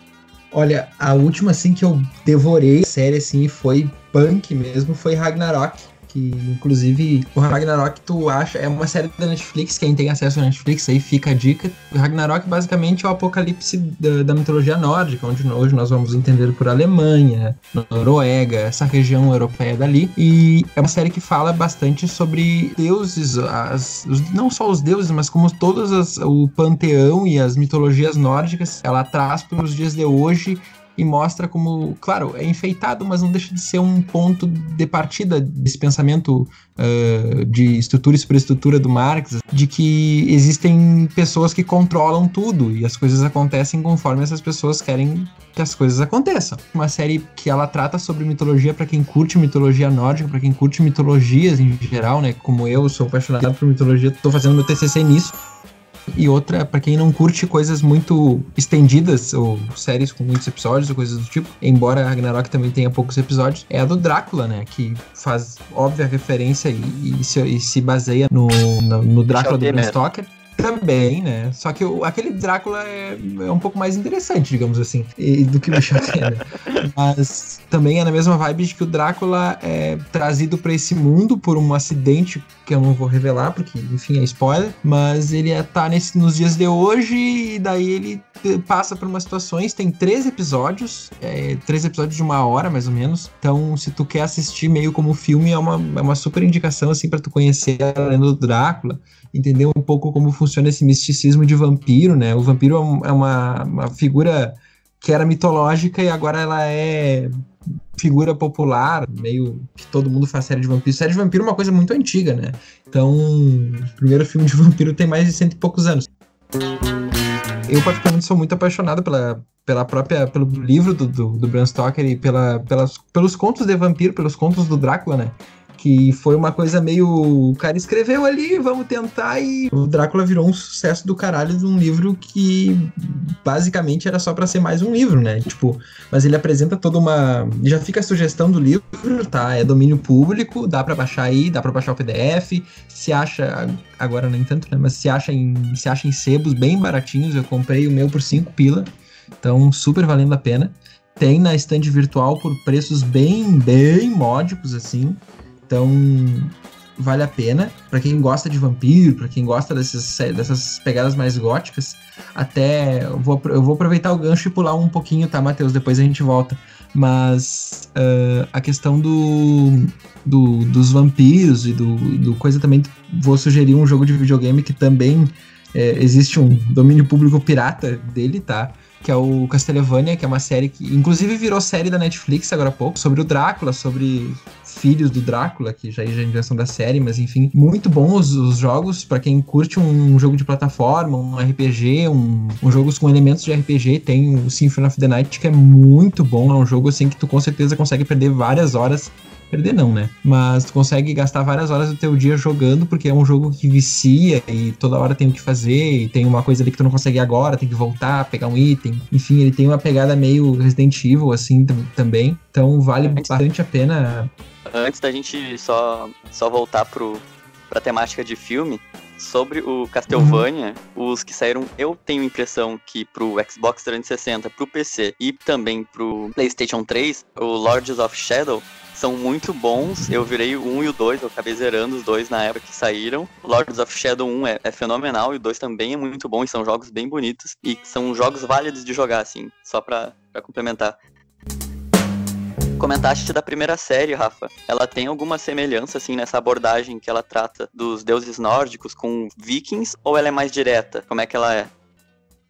Olha, a última assim que eu devorei série assim foi punk mesmo, foi Ragnarok que inclusive o Ragnarok tu acha, é uma série da Netflix, quem tem acesso à Netflix aí fica a dica. O Ragnarok basicamente é o apocalipse da, da mitologia nórdica, onde hoje nós vamos entender por Alemanha, Noruega, essa região europeia dali. E é uma série que fala bastante sobre deuses, as, os, não só os deuses, mas como todas as, o panteão e as mitologias nórdicas, ela traz para os dias de hoje e mostra como, claro, é enfeitado, mas não deixa de ser um ponto de partida desse pensamento uh, de estrutura e superestrutura do Marx, de que existem pessoas que controlam tudo e as coisas acontecem conforme essas pessoas querem que as coisas aconteçam. Uma série que ela trata sobre mitologia para quem curte mitologia nórdica, para quem curte mitologias em geral, né? Como eu sou apaixonado por mitologia, tô fazendo meu TCC nisso. E outra, para quem não curte coisas muito estendidas, ou séries com muitos episódios, ou coisas do tipo, embora a Ragnarok também tenha poucos episódios, é a do Drácula, né? Que faz óbvia referência e, e, se, e se, baseia no, no, no Drácula do Bram Stoker. Também, né? Só que o, aquele Drácula é, é, um pouco mais interessante, digamos assim, e, do que o Michel Temer. Mas também é na mesma vibe de que o Drácula é trazido para esse mundo por um acidente que eu não vou revelar, porque, enfim, é spoiler. Mas ele é, tá nesse, nos dias de hoje e daí ele passa por umas situações. Tem três episódios, é, três episódios de uma hora mais ou menos. Então, se tu quer assistir meio como filme, é uma, é uma super indicação, assim, para tu conhecer a lenda do Drácula entender um pouco como funciona esse misticismo de vampiro, né? O vampiro é, é uma, uma figura que era mitológica e agora ela é figura popular, meio que todo mundo faz série de vampiro. Série de vampiro é uma coisa muito antiga, né? Então, o primeiro filme de vampiro tem mais de cento e poucos anos. Eu, particularmente, sou muito apaixonado pela, pela própria, pelo livro do, do, do Bram Stoker e pela, pelas, pelos contos de vampiro, pelos contos do Drácula, né? Que foi uma coisa meio. O cara escreveu ali, vamos tentar, e o Drácula virou um sucesso do caralho de um livro que basicamente era só para ser mais um livro, né? Tipo, mas ele apresenta toda uma. Já fica a sugestão do livro, tá? É domínio público, dá para baixar aí, dá para baixar o PDF. Se acha, agora nem tanto, né? Mas se acha em, se acha em sebos bem baratinhos. Eu comprei o meu por 5 pila, então super valendo a pena. Tem na estande virtual por preços bem, bem módicos, assim. Então, vale a pena. para quem gosta de vampiro, para quem gosta dessas, dessas pegadas mais góticas, até. Eu vou, eu vou aproveitar o gancho e pular um pouquinho, tá, Matheus? Depois a gente volta. Mas uh, a questão do, do, dos vampiros e do, do coisa também. Vou sugerir um jogo de videogame que também é, existe um domínio público pirata dele, tá? que é o Castlevania, que é uma série que inclusive virou série da Netflix agora há pouco, sobre o Drácula, sobre filhos do Drácula, que já é a invenção da série, mas enfim, muito bons os jogos. Para quem curte um jogo de plataforma, um RPG, um, um jogos com elementos de RPG, tem o Symphony of the Night que é muito bom, é um jogo assim que tu com certeza consegue perder várias horas Perder não, né? Mas tu consegue gastar várias horas do teu dia jogando, porque é um jogo que vicia e toda hora tem o que fazer, e tem uma coisa ali que tu não consegue agora, tem que voltar, pegar um item. Enfim, ele tem uma pegada meio Resident Evil, assim, também. Então vale bastante a pena. Antes da gente só, só voltar pro, pra temática de filme, sobre o Castlevania, uhum. os que saíram, eu tenho a impressão que pro Xbox 360, pro PC e também pro PlayStation 3, o Lords of Shadow são muito bons. Eu virei o 1 e o 2, eu acabei zerando os dois na época que saíram. Lords of Shadow 1 é, é, fenomenal e o 2 também é muito bom e são jogos bem bonitos e são jogos válidos de jogar, assim, só pra, pra complementar. Comentaste da primeira série, Rafa. Ela tem alguma semelhança, assim, nessa abordagem que ela trata dos deuses nórdicos com vikings ou ela é mais direta? Como é que ela é?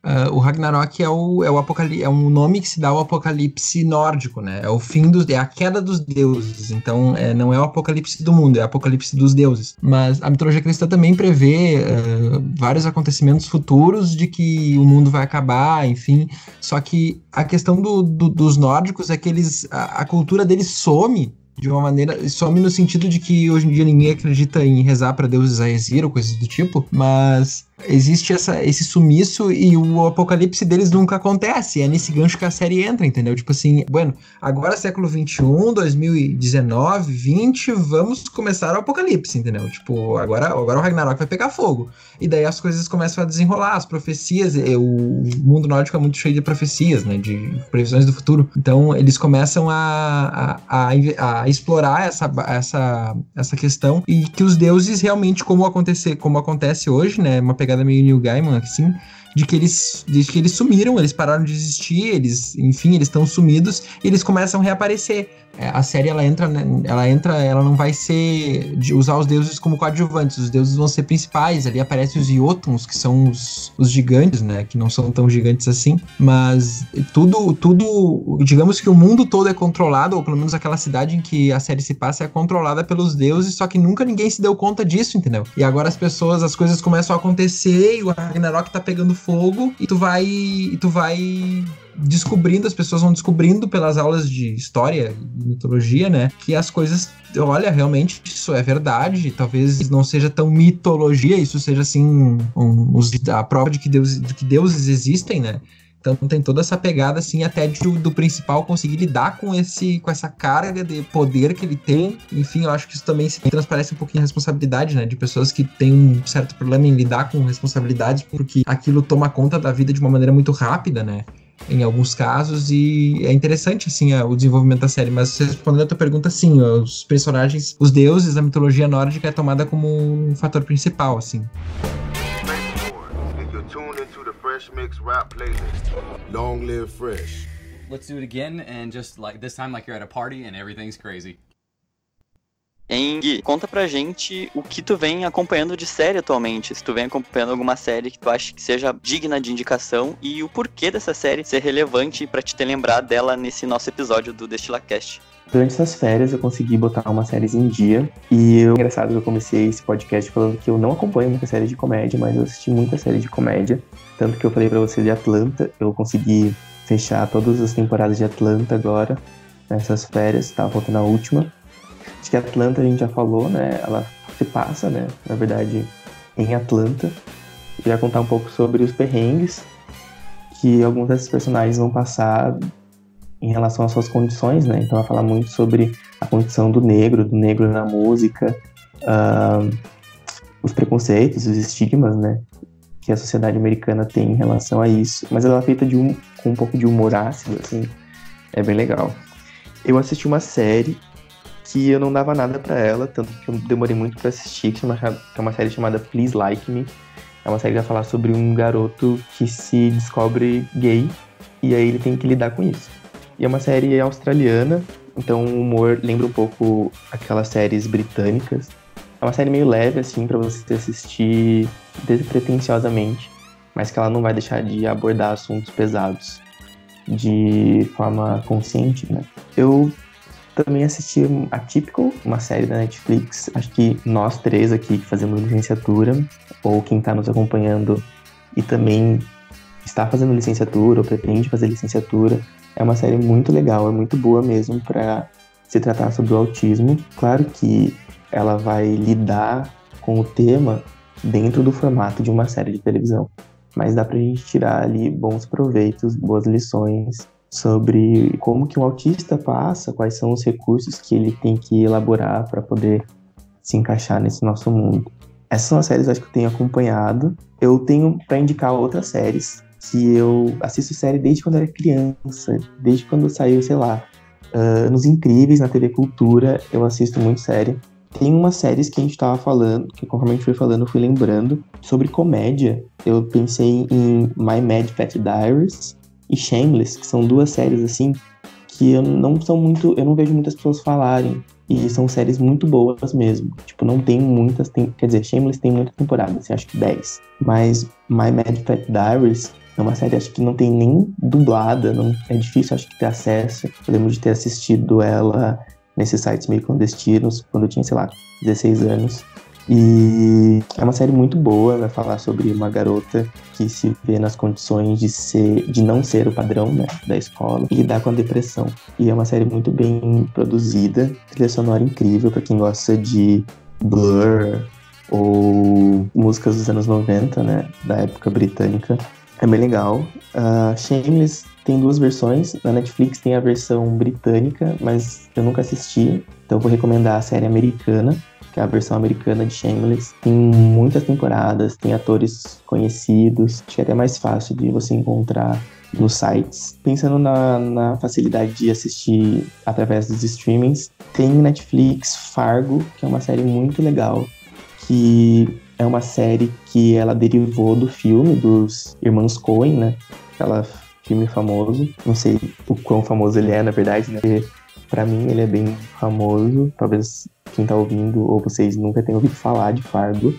Uh, o Ragnarok é o, é o apocalipse, é um nome que se dá ao apocalipse nórdico, né? É o fim dos, é a queda dos deuses. Então, é, não é o apocalipse do mundo, é o apocalipse dos deuses. Mas a mitologia cristã também prevê uh, vários acontecimentos futuros de que o mundo vai acabar, enfim. Só que a questão do, do, dos nórdicos é que eles, a, a cultura deles some de uma maneira. Some no sentido de que hoje em dia ninguém acredita em rezar para deuses Aesir ou coisas do tipo, mas existe essa, esse sumiço e o apocalipse deles nunca acontece. É nesse gancho que a série entra, entendeu? Tipo assim, bueno, agora século 21, 2019, 20, vamos começar o apocalipse, entendeu? Tipo, agora, agora o Ragnarok vai pegar fogo. E daí as coisas começam a desenrolar, as profecias, o mundo nórdico é muito cheio de profecias, né? De previsões do futuro. Então eles começam a, a, a, a explorar essa, essa, essa questão e que os deuses realmente, como acontecer, como acontece hoje, né? Uma pegada meio Neil Gaiman, assim, de que eles, de que eles sumiram, eles pararam de existir, eles, enfim, eles estão sumidos e eles começam a reaparecer. É, a série ela entra, né, ela entra, ela não vai ser de usar os deuses como coadjuvantes, os deuses vão ser principais. Ali aparecem os Iotuns, que são os, os gigantes, né, que não são tão gigantes assim, mas tudo, tudo, digamos que o mundo todo é controlado, ou pelo menos aquela cidade em que a série se passa é controlada pelos deuses, só que nunca ninguém se deu conta disso, entendeu? E agora as pessoas, as coisas começam a acontecer e o Ragnarok tá pegando fogo e tu vai, e tu vai descobrindo, as pessoas vão descobrindo pelas aulas de história e mitologia, né? Que as coisas, olha, realmente isso é verdade. Talvez não seja tão mitologia, isso seja assim um, um, a prova de que, Deus, de que deuses existem, né? Então tem toda essa pegada assim até do, do, principal conseguir lidar com esse com essa carga de poder que ele tem. Enfim, eu acho que isso também transparece um pouquinho a responsabilidade, né, de pessoas que têm um certo problema em lidar com responsabilidades porque aquilo toma conta da vida de uma maneira muito rápida, né? Em alguns casos, e é interessante, assim, o desenvolvimento da série, mas respondendo a tua pergunta, sim, os personagens, os deuses da mitologia nórdica é tomada como um fator principal, assim. Long live fresh. Let's do it again and just like this time like you're at a party and everything's crazy. Gui, conta pra gente o que tu vem acompanhando de série atualmente. Se tu vem acompanhando alguma série que tu acha que seja digna de indicação e o porquê dessa série ser relevante para te ter lembrado dela nesse nosso episódio do DestilaCast. Durante essas férias eu consegui botar uma série em dia e eu, engraçado que eu comecei esse podcast falando que eu não acompanho muita série de comédia, mas eu assisti muita série de comédia, tanto que eu falei para você de Atlanta, eu consegui fechar todas as temporadas de Atlanta agora nessas férias, tava faltando a última. Que Atlanta a gente já falou, né? Ela se passa, né? Na verdade, em Atlanta. Vai contar um pouco sobre os perrengues que alguns desses personagens vão passar em relação às suas condições, né? Então vai falar muito sobre a condição do negro, do negro na música, uh, os preconceitos, os estigmas, né? Que a sociedade americana tem em relação a isso. Mas ela é feita de um, com um pouco de humor ácido, assim. É bem legal. Eu assisti uma série que eu não dava nada para ela, tanto que eu demorei muito para assistir, que é uma série chamada Please Like Me. É uma série que vai falar sobre um garoto que se descobre gay e aí ele tem que lidar com isso. E é uma série australiana, então o humor lembra um pouco aquelas séries britânicas. É uma série meio leve, assim, para você assistir despretensiosamente, mas que ela não vai deixar de abordar assuntos pesados de forma consciente, né? Eu também assisti a Typical, uma série da Netflix. Acho que nós três aqui que fazemos licenciatura, ou quem está nos acompanhando e também está fazendo licenciatura ou pretende fazer licenciatura, é uma série muito legal, é muito boa mesmo para se tratar sobre o autismo. Claro que ela vai lidar com o tema dentro do formato de uma série de televisão, mas dá pra gente tirar ali bons proveitos, boas lições sobre como que um autista passa, quais são os recursos que ele tem que elaborar para poder se encaixar nesse nosso mundo. Essas são as séries acho que eu tenho acompanhado. Eu tenho para indicar outras séries que eu assisto série desde quando era criança, desde quando saiu, sei lá, uh, nos Incríveis, na TV Cultura, eu assisto muito série. Tem umas séries que a gente tava falando, que conforme a gente foi falando, eu fui lembrando, sobre comédia. Eu pensei em My Mad Fat Diaries, e Shameless, que são duas séries assim que eu não são muito, eu não vejo muitas pessoas falarem e são séries muito boas mesmo. Tipo, não tem muitas, tem, quer dizer, Shameless tem muitas temporadas, assim, acho que 10. Mas My Mad Fat Diaries É uma série, acho que não tem nem dublada, não, é difícil, acho que ter acesso. Eu lembro de ter assistido ela nesses sites meio clandestinos, quando eu tinha, sei lá, 16 anos. E é uma série muito boa, vai falar sobre uma garota que se vê nas condições de ser, de não ser o padrão né, da escola e lidar com a depressão. E é uma série muito bem produzida, trilha sonora incrível para quem gosta de Blur ou músicas dos anos 90, né, da época britânica. É bem legal. Uh, Shameless tem duas versões. Na Netflix tem a versão britânica, mas eu nunca assisti. Então vou recomendar a série americana, que é a versão americana de Shameless. Tem muitas temporadas, tem atores conhecidos. Acho que é até mais fácil de você encontrar nos sites. Pensando na, na facilidade de assistir através dos streamings, tem Netflix Fargo, que é uma série muito legal, que é uma série que ela derivou do filme dos irmãos Coen, né? Aquela filme famoso. Não sei o quão famoso ele é, na verdade, né? Pra mim ele é bem famoso. Talvez quem tá ouvindo ou vocês nunca tenham ouvido falar de Fargo.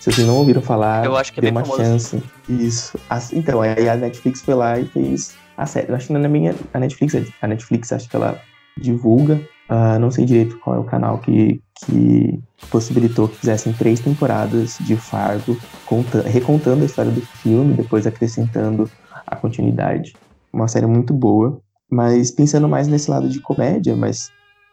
Se vocês não ouviram falar, Eu acho que é dê bem uma famoso. chance. Isso. Então, aí a Netflix foi lá e fez a série. Eu acho que não é minha. A Netflix, a Netflix acho que ela divulga. Ah, não sei direito qual é o canal que, que possibilitou que fizessem três temporadas de Fargo, conta- recontando a história do filme, depois acrescentando a continuidade. Uma série muito boa. Mas pensando mais nesse lado de comédia, mas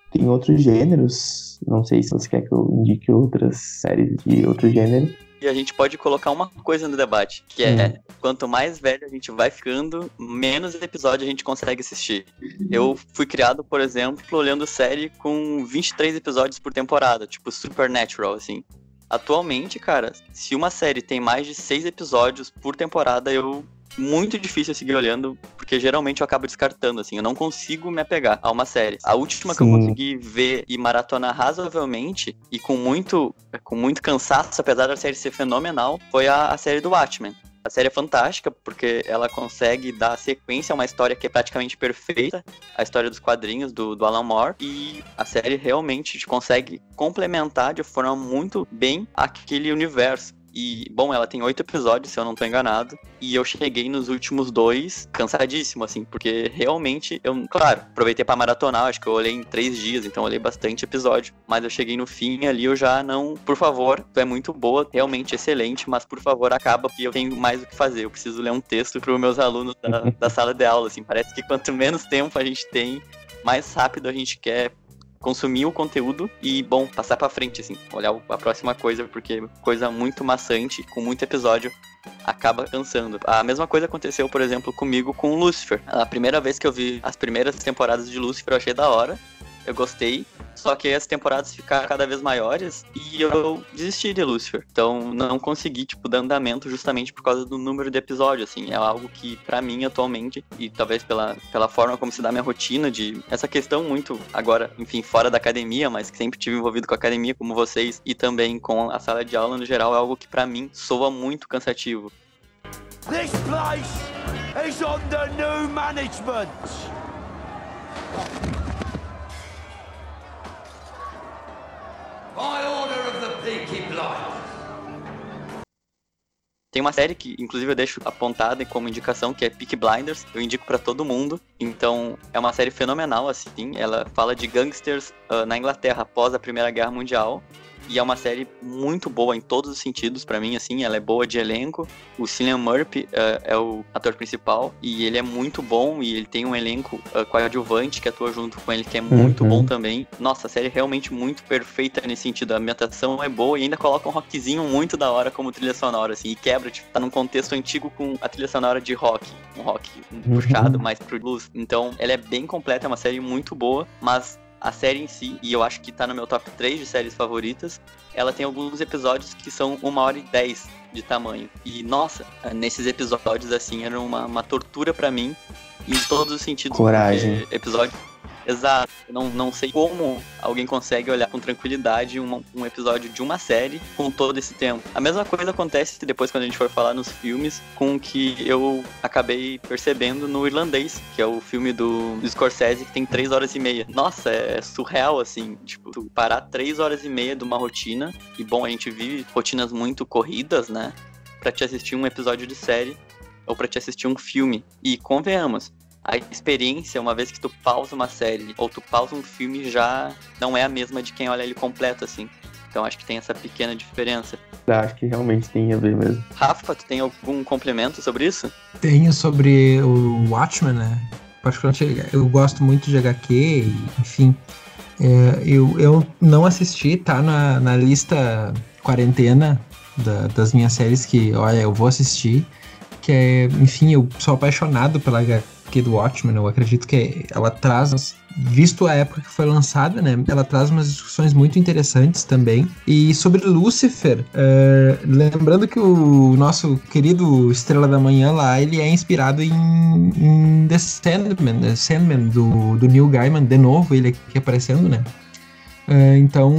tem outros gêneros. Não sei se você quer que eu indique outras séries de outro gênero. E a gente pode colocar uma coisa no debate, que é quanto mais velho a gente vai ficando, menos episódio a gente consegue assistir. Eu fui criado, por exemplo, olhando série com 23 episódios por temporada, tipo Supernatural, assim. Atualmente, cara, se uma série tem mais de 6 episódios por temporada, eu muito difícil seguir olhando, porque geralmente eu acabo descartando, assim, eu não consigo me apegar a uma série. A última que eu Sim. consegui ver e maratonar razoavelmente, e com muito, com muito cansaço, apesar da série ser fenomenal, foi a, a série do Watchmen. A série é fantástica porque ela consegue dar sequência a uma história que é praticamente perfeita, a história dos quadrinhos do, do Alan Moore, e a série realmente consegue complementar de forma muito bem aquele universo. E, bom, ela tem oito episódios, se eu não tô enganado. E eu cheguei nos últimos dois cansadíssimo, assim, porque realmente eu, claro, aproveitei pra maratonar, acho que eu olhei em três dias, então eu olhei bastante episódio. Mas eu cheguei no fim ali, eu já não. Por favor, tu é muito boa, realmente excelente, mas por favor, acaba, porque eu tenho mais o que fazer. Eu preciso ler um texto pros meus alunos da, da sala de aula, assim. Parece que quanto menos tempo a gente tem, mais rápido a gente quer consumir o conteúdo e, bom, passar pra frente, assim, olhar a próxima coisa, porque coisa muito maçante, com muito episódio, acaba cansando. A mesma coisa aconteceu, por exemplo, comigo com Lucifer. A primeira vez que eu vi as primeiras temporadas de Lucifer, eu achei da hora, eu gostei, só que as temporadas ficaram cada vez maiores e eu desisti de Lucifer. Então não consegui, tipo, dar andamento justamente por causa do número de episódios, assim. É algo que, pra mim, atualmente, e talvez pela, pela forma como se dá minha rotina de... Essa questão muito, agora, enfim, fora da academia, mas que sempre tive envolvido com a academia, como vocês, e também com a sala de aula no geral, é algo que pra mim soa muito cansativo. This place is under new management. By order of the Peaky Blinders. Tem uma série que, inclusive, eu deixo apontada como indicação, que é Peaky Blinders. Eu indico pra todo mundo. Então, é uma série fenomenal, assim. Ela fala de gangsters ah, na Inglaterra após a Primeira Guerra Mundial. E é uma série muito boa em todos os sentidos pra mim, assim. Ela é boa de elenco. O Cillian Murphy ah, é o ator principal. E ele é muito bom. E ele tem um elenco ah, coadjuvante que atua junto com ele, que é muito Uhum. bom também. Nossa, a série é realmente muito perfeita nesse sentido. A ambientação é boa e ainda coloca um rockzinho muito da hora como trilha sonora, assim. E quebra, tipo, tá num contexto antigo com a trilha sonora de rock. Um rock Uhum. puxado mais pro blues. Então, ela é bem completa, é uma série muito boa, mas a série em si, e eu acho que tá no meu top 3 de séries favoritas, ela tem alguns episódios que são uma hora e 10 de tamanho. E, nossa, nesses episódios, assim, era uma, uma tortura pra mim, em todos os sentidos. Coragem. Episódio. Exato. Não, não sei como alguém consegue olhar com tranquilidade um, um episódio de uma série com todo esse tempo. A mesma coisa acontece depois quando a gente for falar nos filmes, com o que eu acabei percebendo no Irlandês, que é o filme do, Scorsese, que tem três horas e meia. Nossa, é surreal, assim, tipo, tu parar três horas e meia de uma rotina, e bom, a gente vive rotinas muito corridas, né? Pra te assistir um episódio de série. ou pra te assistir um filme. E convenhamos, a experiência, uma vez que tu pausa uma série ou tu pausa um filme, já não é a mesma de quem olha ele completo, assim. Então acho que tem essa pequena diferença. Acho que realmente tem a ver mesmo. Rafa, tu tem algum complemento sobre isso? Tenho sobre o Watchmen, né? Particularmente, eu gosto muito de HQ, enfim. É, eu, eu não assisti, tá na, na lista quarentena da- das minhas séries que, olha, eu vou assistir. Que é, enfim, eu sou apaixonado pela HQ do Watchmen. Eu acredito que ela traz, visto a época que foi lançada, né? Ela traz umas discussões muito interessantes também. E sobre Lucifer, é, lembrando que o nosso querido Estrela da Manhã lá, ele é inspirado em, em The Sandman, né? Sandman do, do Neil Gaiman, de novo, ele aqui aparecendo, né? É, então,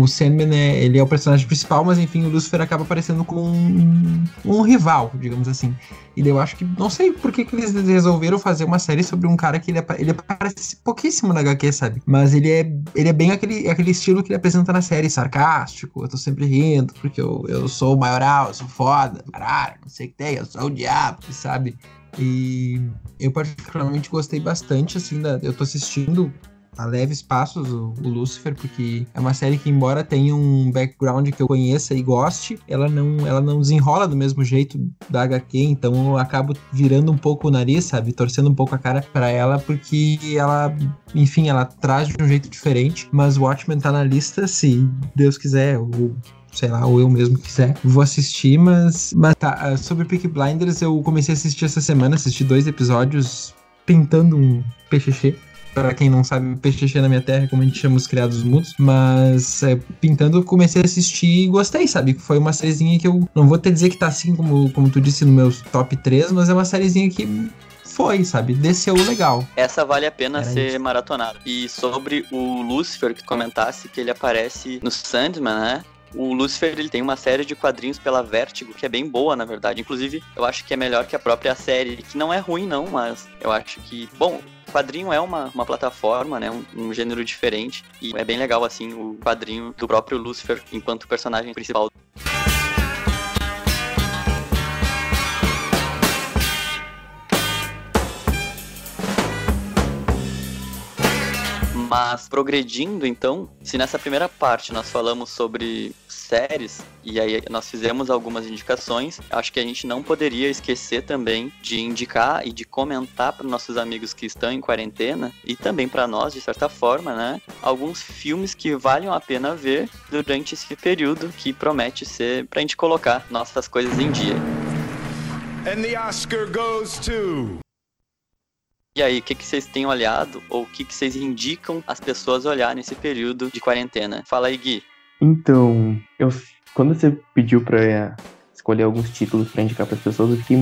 o Sandman é, ele é o personagem principal, mas enfim, o Lucifer acaba aparecendo como um, um rival, digamos assim. E eu acho que, não sei por que, que eles resolveram fazer uma série sobre um cara que ele, ele aparece pouquíssimo na HQ, sabe? Mas ele é, ele é bem aquele, aquele estilo que ele apresenta na série, sarcástico, eu tô sempre rindo, porque eu, eu sou o maioral, eu sou foda, caralho, não sei o que tem, eu sou o diabo, sabe? E eu particularmente gostei bastante, assim, da, eu tô assistindo a leves passos o, o Lucifer, porque é uma série que, embora tenha um background que eu conheça e goste, ela não, ela não desenrola do mesmo jeito da HQ, então eu acabo virando um pouco o nariz, sabe? Torcendo um pouco a cara pra ela, porque ela, enfim, ela traz de um jeito diferente, mas o Watchmen tá na lista, se Deus quiser, ou sei lá, ou eu mesmo quiser, vou assistir, mas, mas tá, ah, sobre Peaky Blinders eu comecei a assistir essa semana, assisti dois episódios pintando um PXX, Pra quem não sabe, PXX na minha terra, como a gente chama os criados mudos. Mas é, pintando, eu comecei a assistir e gostei, sabe? Foi uma sériezinha que eu não vou te dizer que tá assim, como, como tu disse, no meu top 3, mas é uma sériezinha que foi, sabe? Desceu legal. Essa vale a pena Era ser isso. maratonada. E sobre o Lucifer, que tu comentasse que ele aparece no Sandman, né? O Lucifer ele tem uma série de quadrinhos pela Vertigo que é bem boa, na verdade. Inclusive, eu acho que é melhor que a própria série, que não é ruim, não, mas eu acho que. Bom, quadrinho é uma, uma plataforma, né? Um, um gênero diferente. E é bem legal, assim, o quadrinho do próprio Lucifer enquanto personagem principal. Mas progredindo, então, se nessa primeira parte nós falamos sobre séries e aí nós fizemos algumas indicações, acho que a gente não poderia esquecer também de indicar e de comentar para nossos amigos que estão em quarentena e também para nós, de certa forma, né, alguns filmes que valham a pena ver durante esse período que promete ser pra gente colocar nossas coisas em dia. And the Oscar goes to. E aí, o que, que vocês têm olhado ou o que, que vocês indicam as pessoas olhar nesse período de quarentena? Fala aí, Gui. Então, eu, quando você pediu eh, escolher alguns títulos pra indicar pras pessoas, eu fiquei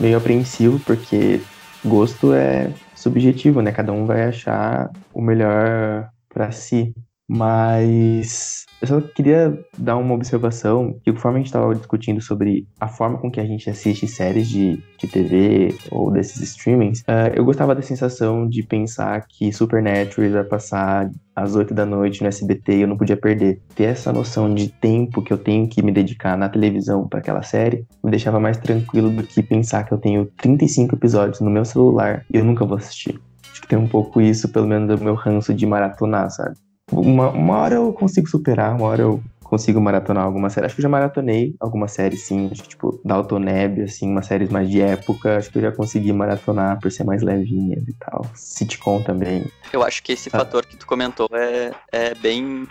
meio apreensivo, porque gosto é subjetivo, né? Cada um vai achar o melhor pra si. Mas eu só queria dar uma observação que conforme a gente estava discutindo sobre a forma com que a gente assiste séries de, de TV ou desses streamings, eh, eu gostava da sensação de pensar que Supernatural vai passar às 8 da noite no SBT e eu não podia perder. Ter essa noção de tempo que eu tenho que me dedicar na televisão para aquela série me deixava mais tranquilo do que pensar que eu tenho 35 episódios no meu celular e eu nunca vou assistir. Acho que tem um pouco isso, pelo menos, do meu ranço de maratonar, sabe? Uma, uma hora eu consigo superar, uma hora eu consigo maratonar alguma série. Acho que eu já maratonei alguma série, sim. Acho que, tipo, Dalton Neb, assim, umas séries mais de época. Acho que eu já consegui maratonar por ser mais levinhas e tal. Sitcom também. Eu acho que esse Ah. fator que tu comentou é, é bem.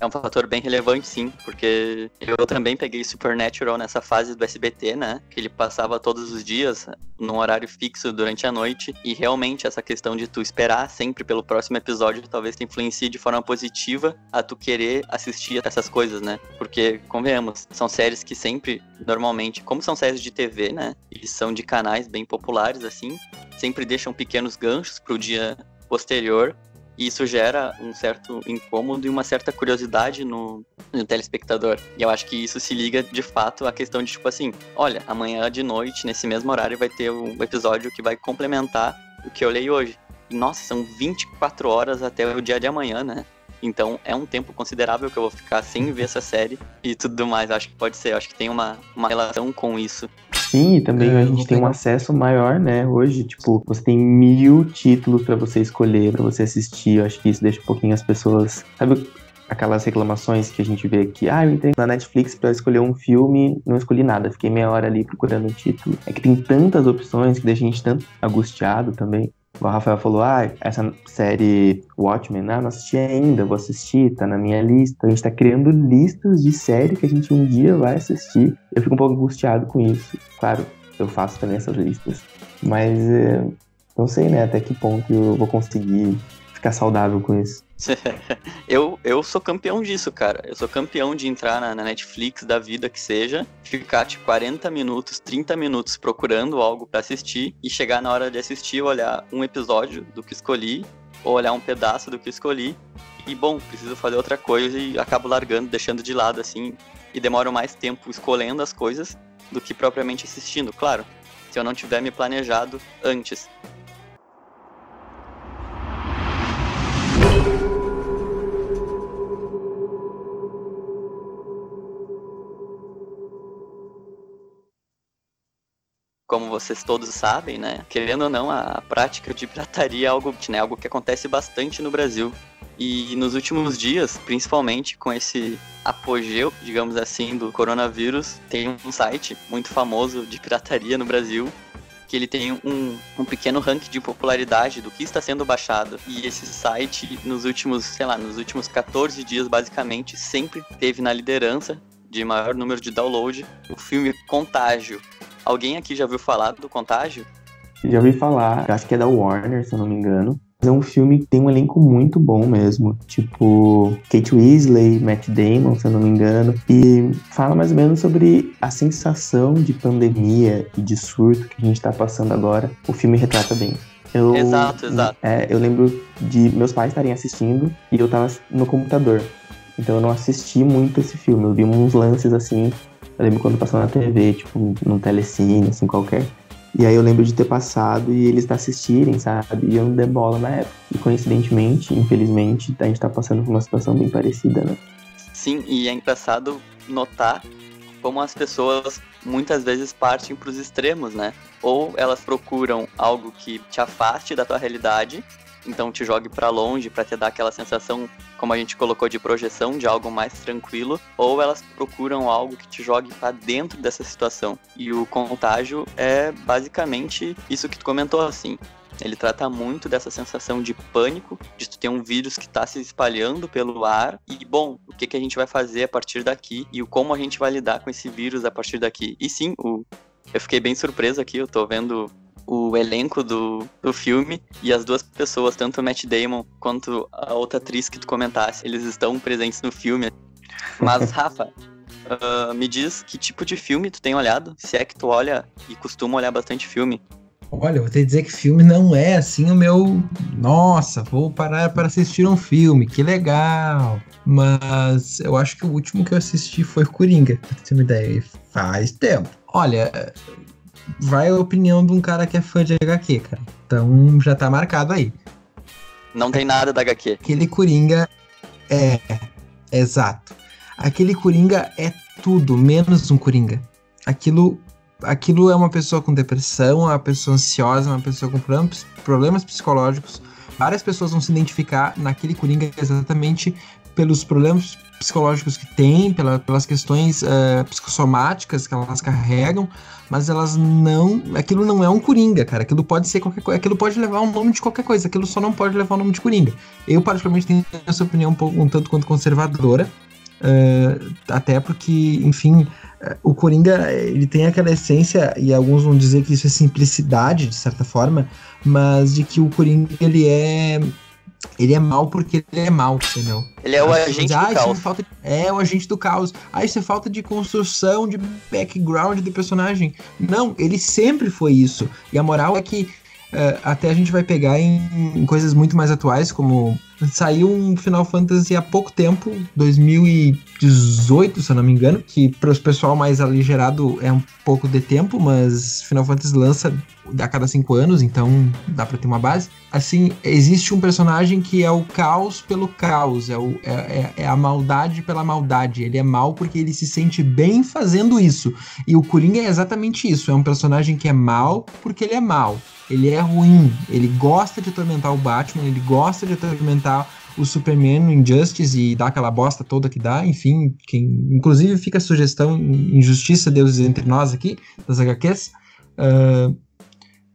É um fator bem relevante, sim, porque eu também peguei Supernatural nessa fase do SBT, né? Que ele passava todos os dias, num horário fixo durante a noite, e realmente essa questão de tu esperar sempre pelo próximo episódio talvez te influencie de forma positiva a tu querer assistir essas coisas, né? Porque, convenhamos, são séries que sempre, normalmente, como são séries de TV, né? E são de canais bem populares, assim, sempre deixam pequenos ganchos pro dia posterior e isso gera um certo incômodo e uma certa curiosidade no, no telespectador. E eu acho que isso se liga de fato à questão de tipo assim, olha, amanhã de noite, nesse mesmo horário, vai ter um episódio que vai complementar o que eu leio hoje. E nossa, são 24 horas até o dia de amanhã, né? Então é um tempo considerável que eu vou ficar sem ver essa série e tudo mais. Acho que pode ser, acho que tem uma, uma relação com isso. Sim, e também É, a gente tem um acesso maior, né? Hoje, tipo, você tem mil títulos pra você escolher, pra você assistir. Eu acho que isso deixa um pouquinho as pessoas. Sabe aquelas reclamações que a gente vê aqui? Ah, eu entrei na Netflix pra escolher um filme, não escolhi nada, fiquei meia hora ali procurando o título. É que tem tantas opções que deixa a gente tanto angustiado também. O Rafael falou, ah, essa série Watchmen, ah, não assisti ainda, vou assistir, tá na minha lista. A gente tá criando listas de série que a gente um dia vai assistir. Eu fico um pouco angustiado com isso. Claro, eu faço também essas listas. Mas é, não sei, né, até que ponto eu vou conseguir ficar saudável com isso. eu, eu sou campeão disso, cara. Eu sou campeão de entrar na, na Netflix da vida que seja, ficar tipo 40 minutos, 30 minutos procurando algo pra assistir e chegar na hora de assistir, olhar um episódio do que escolhi, ou olhar um pedaço do que escolhi. E bom, preciso fazer outra coisa e acabo largando, deixando de lado assim, e demoro mais tempo escolhendo as coisas do que propriamente assistindo, claro. Se eu não tiver me planejado antes. Como vocês todos sabem, né? Querendo ou não, a prática de pirataria é algo, né, algo que acontece bastante no Brasil. E nos últimos dias, principalmente com esse apogeu, digamos assim, do coronavírus, tem um site muito famoso de pirataria no Brasil que ele tem um, um pequeno ranking de popularidade do que está sendo baixado. E esse site, nos últimos, sei lá, nos últimos 14 dias, basicamente, sempre teve na liderança de maior número de download o filme Contágio. Alguém aqui já ouviu falar do Contágio? Já ouvi falar, acho que é da Warner, se eu não me engano. É um filme que tem um elenco muito bom mesmo. Tipo, Kate Weasley, Matt Damon, se eu não me engano. E fala mais ou menos sobre a sensação de pandemia e de surto que a gente tá passando agora. O filme retrata bem. Eu, Exato, exato. É, eu lembro de meus pais estarem assistindo e eu tava no computador. Então eu não assisti muito esse filme. Eu vi uns lances assim. Eu lembro quando passou na TV, tipo, num telecine, assim, qualquer. E aí eu lembro de ter passado e eles assistirem, sabe? E eu não dei bola na época. E coincidentemente, infelizmente, a gente tá passando por uma situação bem parecida, né? Sim, e é engraçado notar como as pessoas muitas vezes partem para os extremos, né? Ou elas procuram algo que te afaste da tua realidade, então te jogue para longe para te dar aquela sensação, como a gente colocou de projeção, de algo mais tranquilo, ou elas procuram algo que te jogue para dentro dessa situação. E o contágio é basicamente isso que tu comentou assim. Ele trata muito dessa sensação de pânico, de tu ter um vírus que está se espalhando pelo ar. E, bom, o que, que a gente vai fazer a partir daqui e como a gente vai lidar com esse vírus a partir daqui. E sim, o... eu fiquei bem surpreso aqui, eu tô vendo o elenco do, do filme e as duas pessoas, tanto o Matt Damon quanto a outra atriz que tu comentasse, eles estão presentes no filme. Mas, Rafa, uh, me diz que tipo de filme tu tem olhado? Se é que tu olha e costuma olhar bastante filme. Olha, eu vou te dizer que filme não é assim o meu. Nossa, vou parar para assistir um filme, que legal. Mas eu acho que o último que eu assisti foi Coringa, pra ter uma ideia. Faz tempo. Olha, vai a opinião de um cara que é fã de HQ, cara. Então já tá marcado aí. Não tem nada da HQ. Aquele Coringa é. Exato. Aquele Coringa é tudo, menos um Coringa. Aquilo aquilo é uma pessoa com depressão, uma pessoa ansiosa, uma pessoa com problemas, problemas psicológicos. Várias pessoas vão se identificar naquele Coringa exatamente pelos problemas psicológicos que tem, pela, pelas questões uh, psicossomáticas que elas carregam, mas elas não. Aquilo não é um Coringa, cara. Aquilo pode ser qualquer coisa. Aquilo pode levar o nome de qualquer coisa. Aquilo só não pode levar o nome de Coringa. Eu, particularmente, tenho essa opinião um, pouco, um tanto quanto conservadora. Uh, até porque, enfim, uh, o Coringa ele tem aquela essência, e alguns vão dizer que isso é simplicidade, de certa forma, mas de que o Coringa ele é. Ele é mal porque ele é mal, entendeu? Ele é o As agente do "Ah, caos. é falta de- É o agente do caos. Ah, isso é falta de construção, de background do personagem. Não, ele sempre foi isso. E a moral é que eh, até a gente vai pegar em, em coisas muito mais atuais, como Saiu um Final Fantasy há pouco tempo, 2018, se eu não me engano, que para os pessoal mais aligerado é um pouco de tempo, mas Final Fantasy lança a cada cinco anos, então dá para ter uma base. Assim, existe um personagem que é o caos pelo caos, é, o, é, é, é a maldade pela maldade. Ele é mal porque ele se sente bem fazendo isso. E o Coringa é exatamente isso, é um personagem que é mal porque ele é mal. Ele é ruim, ele gosta de atormentar o Batman, ele gosta de atormentar o Superman no Injustice e dá aquela bosta toda que dá, enfim, quem, inclusive fica a sugestão Injustiça Deuses Entre Nós aqui, das HQs, uh,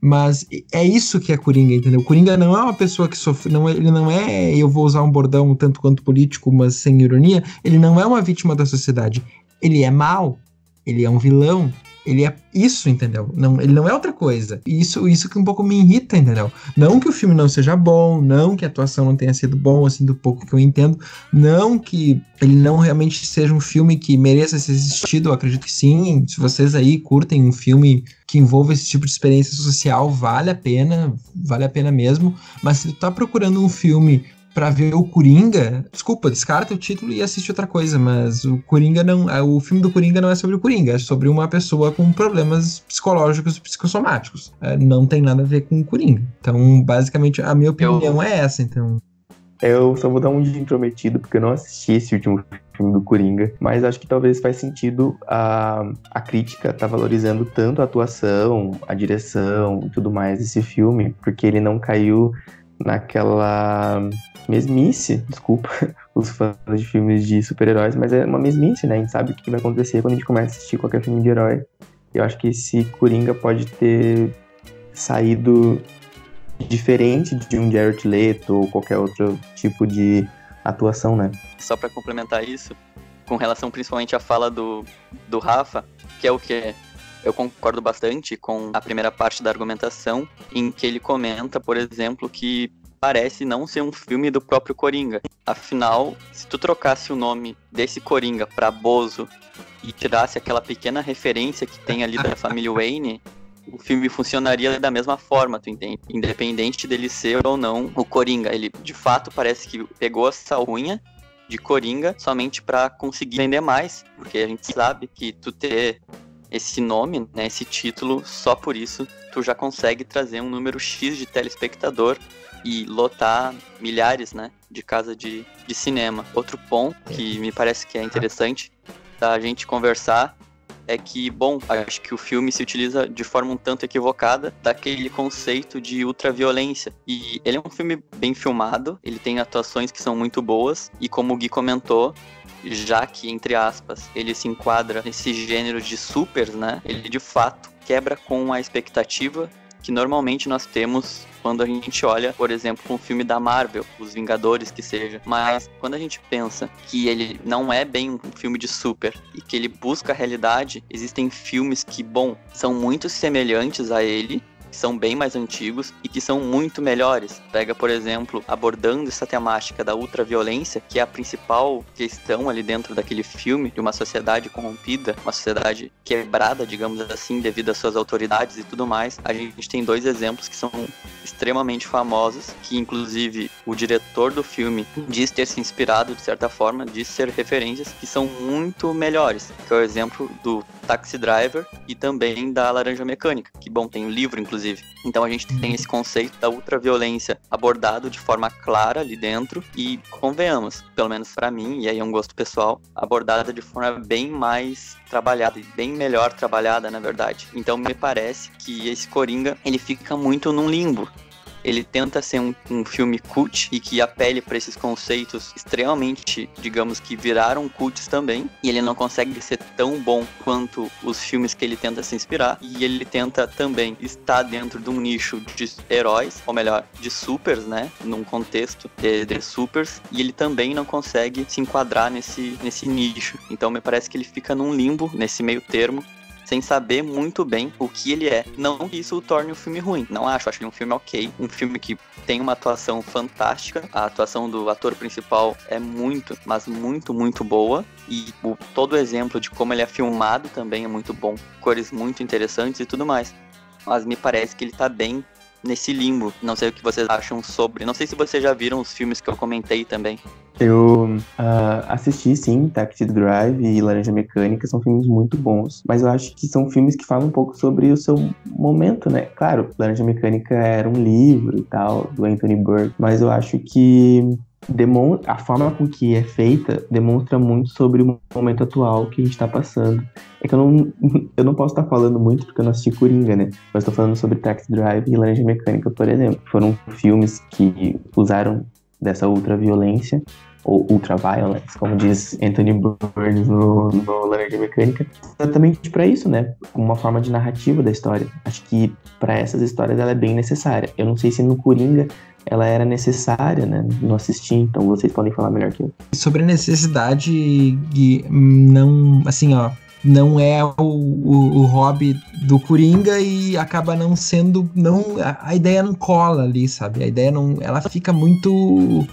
mas é isso que é Coringa, entendeu? Coringa não é uma pessoa que sofre, não, é, ele não é, eu vou usar um bordão tanto quanto político, mas sem ironia, ele não é uma vítima da sociedade, ele é mal, ele é um vilão, ele é isso, entendeu? Não, ele não é outra coisa. Isso, isso que um pouco me irrita, entendeu? Não que o filme não seja bom, não que a atuação não tenha sido bom, assim, do pouco que eu entendo, não que ele não realmente seja um filme que mereça ser assistido, eu acredito que sim. Se vocês aí curtem um filme que envolva esse tipo de experiência social, vale a pena, vale a pena mesmo. Mas se tu tá procurando um filme para ver o Coringa, desculpa, descarta o título e assiste outra coisa, mas o Coringa não, é, o filme do Coringa não é sobre o Coringa, é sobre uma pessoa com problemas psicológicos e psicossomáticos. É, não tem nada a ver com o Coringa. Então, basicamente, a minha opinião eu... é essa, então. Eu só vou dar um de intrometido, porque eu não assisti esse último filme do Coringa, mas acho que talvez faz sentido a, a crítica tá valorizando tanto a atuação, a direção e tudo mais desse filme, porque ele não caiu naquela mesmice, desculpa, os fãs de filmes de super-heróis, mas é uma mesmice, né? A gente sabe o que vai acontecer quando a gente começa a assistir qualquer filme de herói. Eu acho que esse Coringa pode ter saído diferente de um Jared Leto ou qualquer outro tipo de atuação, né? Só para complementar isso, com relação principalmente à fala do, do Rafa, que é o que eu concordo bastante com a primeira parte da argumentação, em que ele comenta, por exemplo, que parece não ser um filme do próprio Coringa. Afinal, se tu trocasse o nome desse Coringa para Bozo e tirasse aquela pequena referência que tem ali da família Wayne, o filme funcionaria da mesma forma, tu entende? Independente dele ser ou não o Coringa. Ele, de fato, parece que pegou essa unha de Coringa somente para conseguir vender mais, porque a gente sabe que tu ter esse nome, né, esse título, só por isso tu já consegue trazer um número X de telespectador e lotar milhares, né, de casa de, de cinema. Outro ponto que me parece que é interessante da gente conversar é que, bom, acho que o filme se utiliza de forma um tanto equivocada daquele conceito de ultraviolência. E ele é um filme bem filmado, ele tem atuações que são muito boas, e como o Gui comentou, já que, entre aspas, ele se enquadra nesse gênero de supers, né? Ele de fato quebra com a expectativa que normalmente nós temos quando a gente olha, por exemplo, um filme da Marvel, Os Vingadores que seja. Mas quando a gente pensa que ele não é bem um filme de super e que ele busca a realidade, existem filmes que, bom, são muito semelhantes a ele, que são bem mais antigos e que são muito melhores. Pega, por exemplo, abordando essa temática da ultraviolência, que é a principal questão ali dentro daquele filme, de uma sociedade corrompida, uma sociedade quebrada, digamos assim, devido às suas autoridades e tudo mais. A gente tem dois exemplos que são extremamente famosos, que inclusive o diretor do filme diz ter se inspirado de certa forma, diz ser referências que são muito melhores, que é o exemplo do Taxi Driver e também da Laranja Mecânica, que bom, tem um livro inclusive. Então a gente tem esse conceito da ultraviolência abordado de forma clara ali dentro e convenhamos, pelo menos para mim, e aí é um gosto pessoal, abordada de forma bem mais trabalhada e bem melhor trabalhada, na verdade. Então me parece que esse Coringa, ele fica muito num limbo ele tenta ser um, um filme cult e que apele para esses conceitos extremamente, digamos que viraram cults também. E ele não consegue ser tão bom quanto os filmes que ele tenta se inspirar. E ele tenta também estar dentro de um nicho de heróis, ou melhor, de supers, né? Num contexto de, de supers. E ele também não consegue se enquadrar nesse, nesse nicho. Então me parece que ele fica num limbo, nesse meio termo, sem saber muito bem o que ele é. Não que isso o torne um filme ruim. Não acho, acho ele um filme ok. Um filme que tem uma atuação fantástica. A atuação do ator principal é muito, mas muito, muito boa. E o, todo o exemplo de como ele é filmado também é muito bom. Cores muito interessantes e tudo mais. Mas me parece que ele tá bem nesse limbo. Não sei o que vocês acham sobre. Não sei se vocês já viram os filmes que eu comentei também. Eu ah, assisti sim, Taxi Drive e Laranja Mecânica, são filmes muito bons, mas eu acho que são filmes que falam um pouco sobre o seu momento, né? Claro, Laranja Mecânica era um livro e tal, do Anthony Burke, mas eu acho que a forma com que é feita demonstra muito sobre o momento atual que a gente tá passando. É que eu não, eu não posso estar falando muito porque eu não assisti Coringa, né? Mas tô falando sobre Taxi Drive e Laranja Mecânica, por exemplo. Foram filmes que usaram dessa ultraviolência, ou ultraviolence, como diz Anthony Burns no, no Laranja Mecânica, exatamente para isso, né? Uma forma de narrativa da história. Acho que para essas histórias ela é bem necessária. Eu não sei se no Coringa ela era necessária, né? Não assisti, então vocês podem falar melhor que eu. Sobre a necessidade de não, assim, ó, não é o, o, o hobby do Coringa e acaba não sendo, não, a, a ideia não cola ali, sabe? A ideia não, ela fica muito,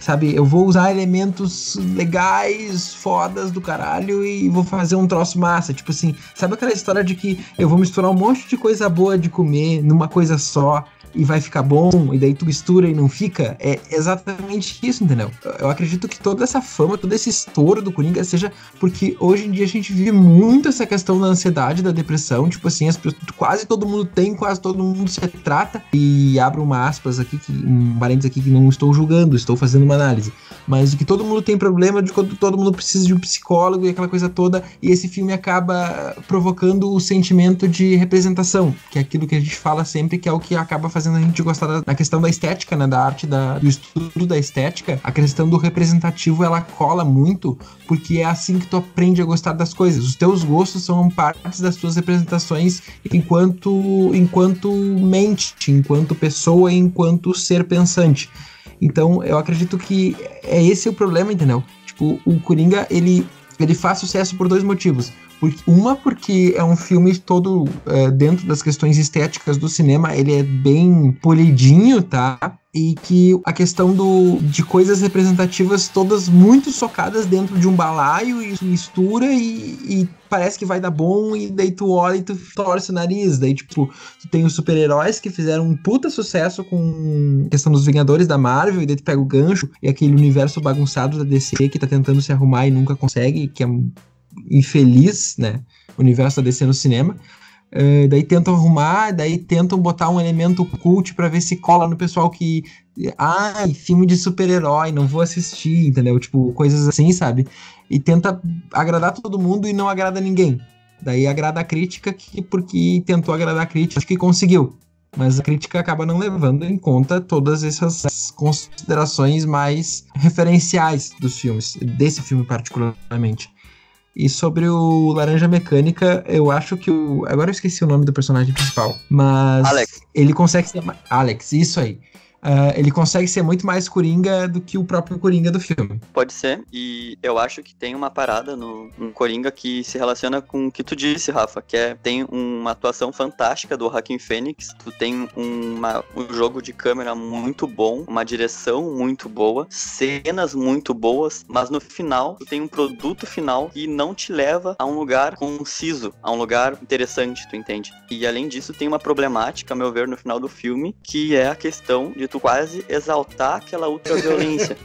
sabe? Eu vou usar elementos legais, fodas do caralho e vou fazer um troço massa, tipo assim, sabe aquela história de que eu vou misturar um monte de coisa boa de comer numa coisa só e vai ficar bom, e daí tu mistura e não fica, é exatamente isso, entendeu? Eu acredito que toda essa fama, todo esse estouro do Coringa seja porque hoje em dia a gente vive muito essa questão da ansiedade, da depressão, tipo assim, as quase todo mundo tem, quase todo mundo se trata, e abro uma aspas aqui, que, um parênteses aqui que não estou julgando, estou fazendo uma análise, mas que todo mundo tem problema, de que todo mundo precisa de um psicólogo e aquela coisa toda, e esse filme acaba provocando o sentimento de representação, que é aquilo que a gente fala sempre, que é o que acaba fazendo a gente gostar da, da questão da estética, né, da arte, da, do estudo da estética, a questão do representativo, ela cola muito, porque é assim que tu aprende a gostar das coisas. Os teus gostos são partes das tuas representações enquanto, enquanto mente, enquanto pessoa, enquanto ser pensante. Então, eu acredito que é esse o problema, entendeu? Tipo, o Coringa, ele, ele faz sucesso por dois motivos. Uma, porque é um filme todo é, dentro das questões estéticas do cinema, ele é bem polidinho, tá? E que a questão do, de coisas representativas todas muito socadas dentro de um balaio e mistura e, e parece que vai dar bom e daí tu olha e tu torce o nariz. Daí, tipo, tu tem os super-heróis que fizeram um puta sucesso com a questão dos Vingadores da Marvel e daí tu pega o gancho e aquele universo bagunçado da DC que tá tentando se arrumar e nunca consegue, que é infeliz, né? O universo da DC no cinema. Uh, daí tentam arrumar, daí tentam botar um elemento cult para ver se cola no pessoal que. Ai, filme de super-herói, não vou assistir, entendeu? Tipo, coisas assim, sabe? E tenta agradar todo mundo e não agrada ninguém. Daí agrada a crítica que, porque tentou agradar a crítica, acho que conseguiu. Mas a crítica acaba não levando em conta todas essas considerações mais referenciais dos filmes, desse filme particularmente. E sobre o Laranja Mecânica, eu acho que o. Agora eu esqueci o nome do personagem principal. Mas. Alex. Ele consegue ser. Alex, isso aí. Uh, ele consegue ser muito mais Coringa do que o próprio Coringa do filme. Pode ser, e eu acho que tem uma parada no, no Coringa que se relaciona com o que tu disse, Rafa, que é tem uma atuação fantástica do Joaquin Phoenix, tu tem uma, um jogo de câmera muito bom, uma direção muito boa, cenas muito boas, mas no final tu tem um produto final que não te leva a um lugar conciso, a um lugar interessante, tu entende? E além disso tem uma problemática, a meu ver, no final do filme, que é a questão de tu quase exaltar aquela ultraviolência.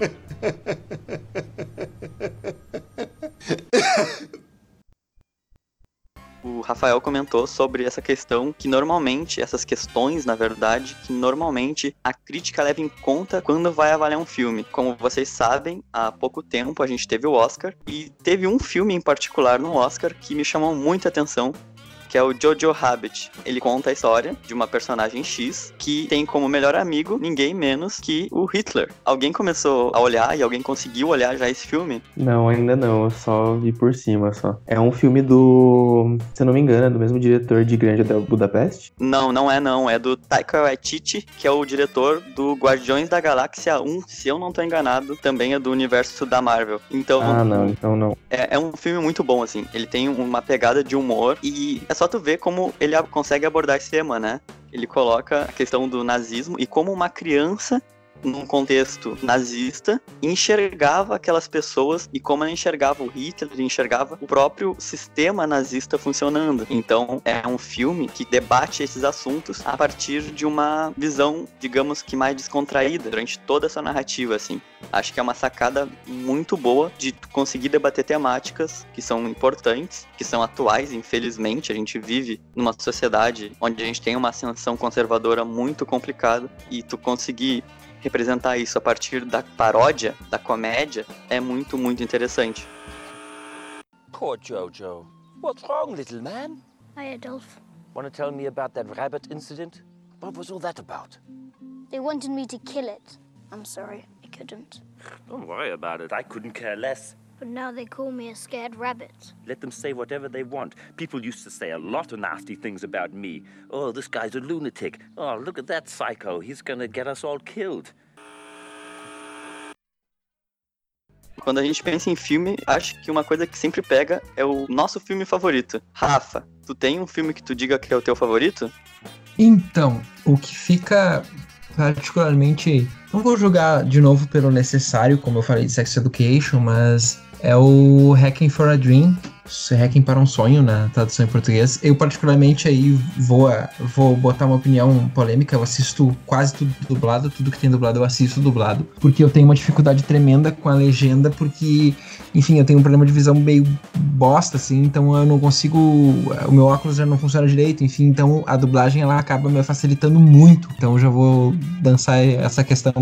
o Rafael comentou sobre essa questão que normalmente, essas questões, na verdade, que normalmente a crítica leva em conta quando vai avaliar um filme. Como vocês sabem, há pouco tempo a gente teve o Oscar e teve um filme em particular no Oscar que me chamou muita atenção, que é o Jojo Rabbit. Ele conta a história de uma personagem X que tem como melhor amigo ninguém menos que o Hitler. Alguém começou a olhar e alguém conseguiu olhar já esse filme? Não, ainda não. Eu só vi por cima só. É um filme do, se eu não me engano, é do mesmo diretor de Grande Hotel Budapeste? Não, não é não. É do Taika Waititi, que é o diretor do Guardiões da Galáxia 1. Se eu não tô enganado, também é do universo da Marvel. Então, ah, não, então não. É, é um filme muito bom assim. Ele tem uma pegada de humor e só tu ver como ele consegue abordar esse tema, né? Ele coloca a questão do nazismo e como uma criança num contexto nazista, enxergava aquelas pessoas e como ela enxergava o Hitler, enxergava o próprio sistema nazista funcionando. Então, é um filme que debate esses assuntos a partir de uma visão, digamos que mais descontraída durante toda essa narrativa, assim. Acho que é uma sacada muito boa de conseguir debater temáticas que são importantes, que são atuais, infelizmente. A gente vive numa sociedade onde a gente tem uma ascensão conservadora muito complicada e tu conseguir representar isso a partir da paródia, da comédia, é muito, muito interessante. Poor Jojo. What's wrong, little man? Hi, Adolf. Want to tell me about that rabbit incident? What was all that about? They wanted me to kill it. I'm sorry, I couldn't. Don't worry about it. I couldn't care less. But now they call me a scared rabbit. Let them say whatever they want. People used to say a lot of nasty things about me. Oh, this guy's a lunatic. Oh, look at that psycho. He's gonna get us all killed. Quando a gente pensa em filme, acho que uma coisa que sempre pega é o nosso filme favorito. Rafa, tu tem um filme que tu diga que é o teu favorito? Então, o que fica particularmente. Não vou julgar de novo pelo necessário, como eu falei de Sex Education, mas é o Hacking for a Dream, Hacking para um Sonho na tradução em português. Eu, particularmente, aí vou, vou botar uma opinião polêmica. Eu assisto quase tudo dublado, tudo que tem dublado eu assisto dublado, porque eu tenho uma dificuldade tremenda com a legenda, porque, enfim, eu tenho um problema de visão meio bosta, assim, então eu não consigo. O meu óculos já não funciona direito, enfim, então a dublagem ela acaba me facilitando muito. Então eu já vou dançar essa questão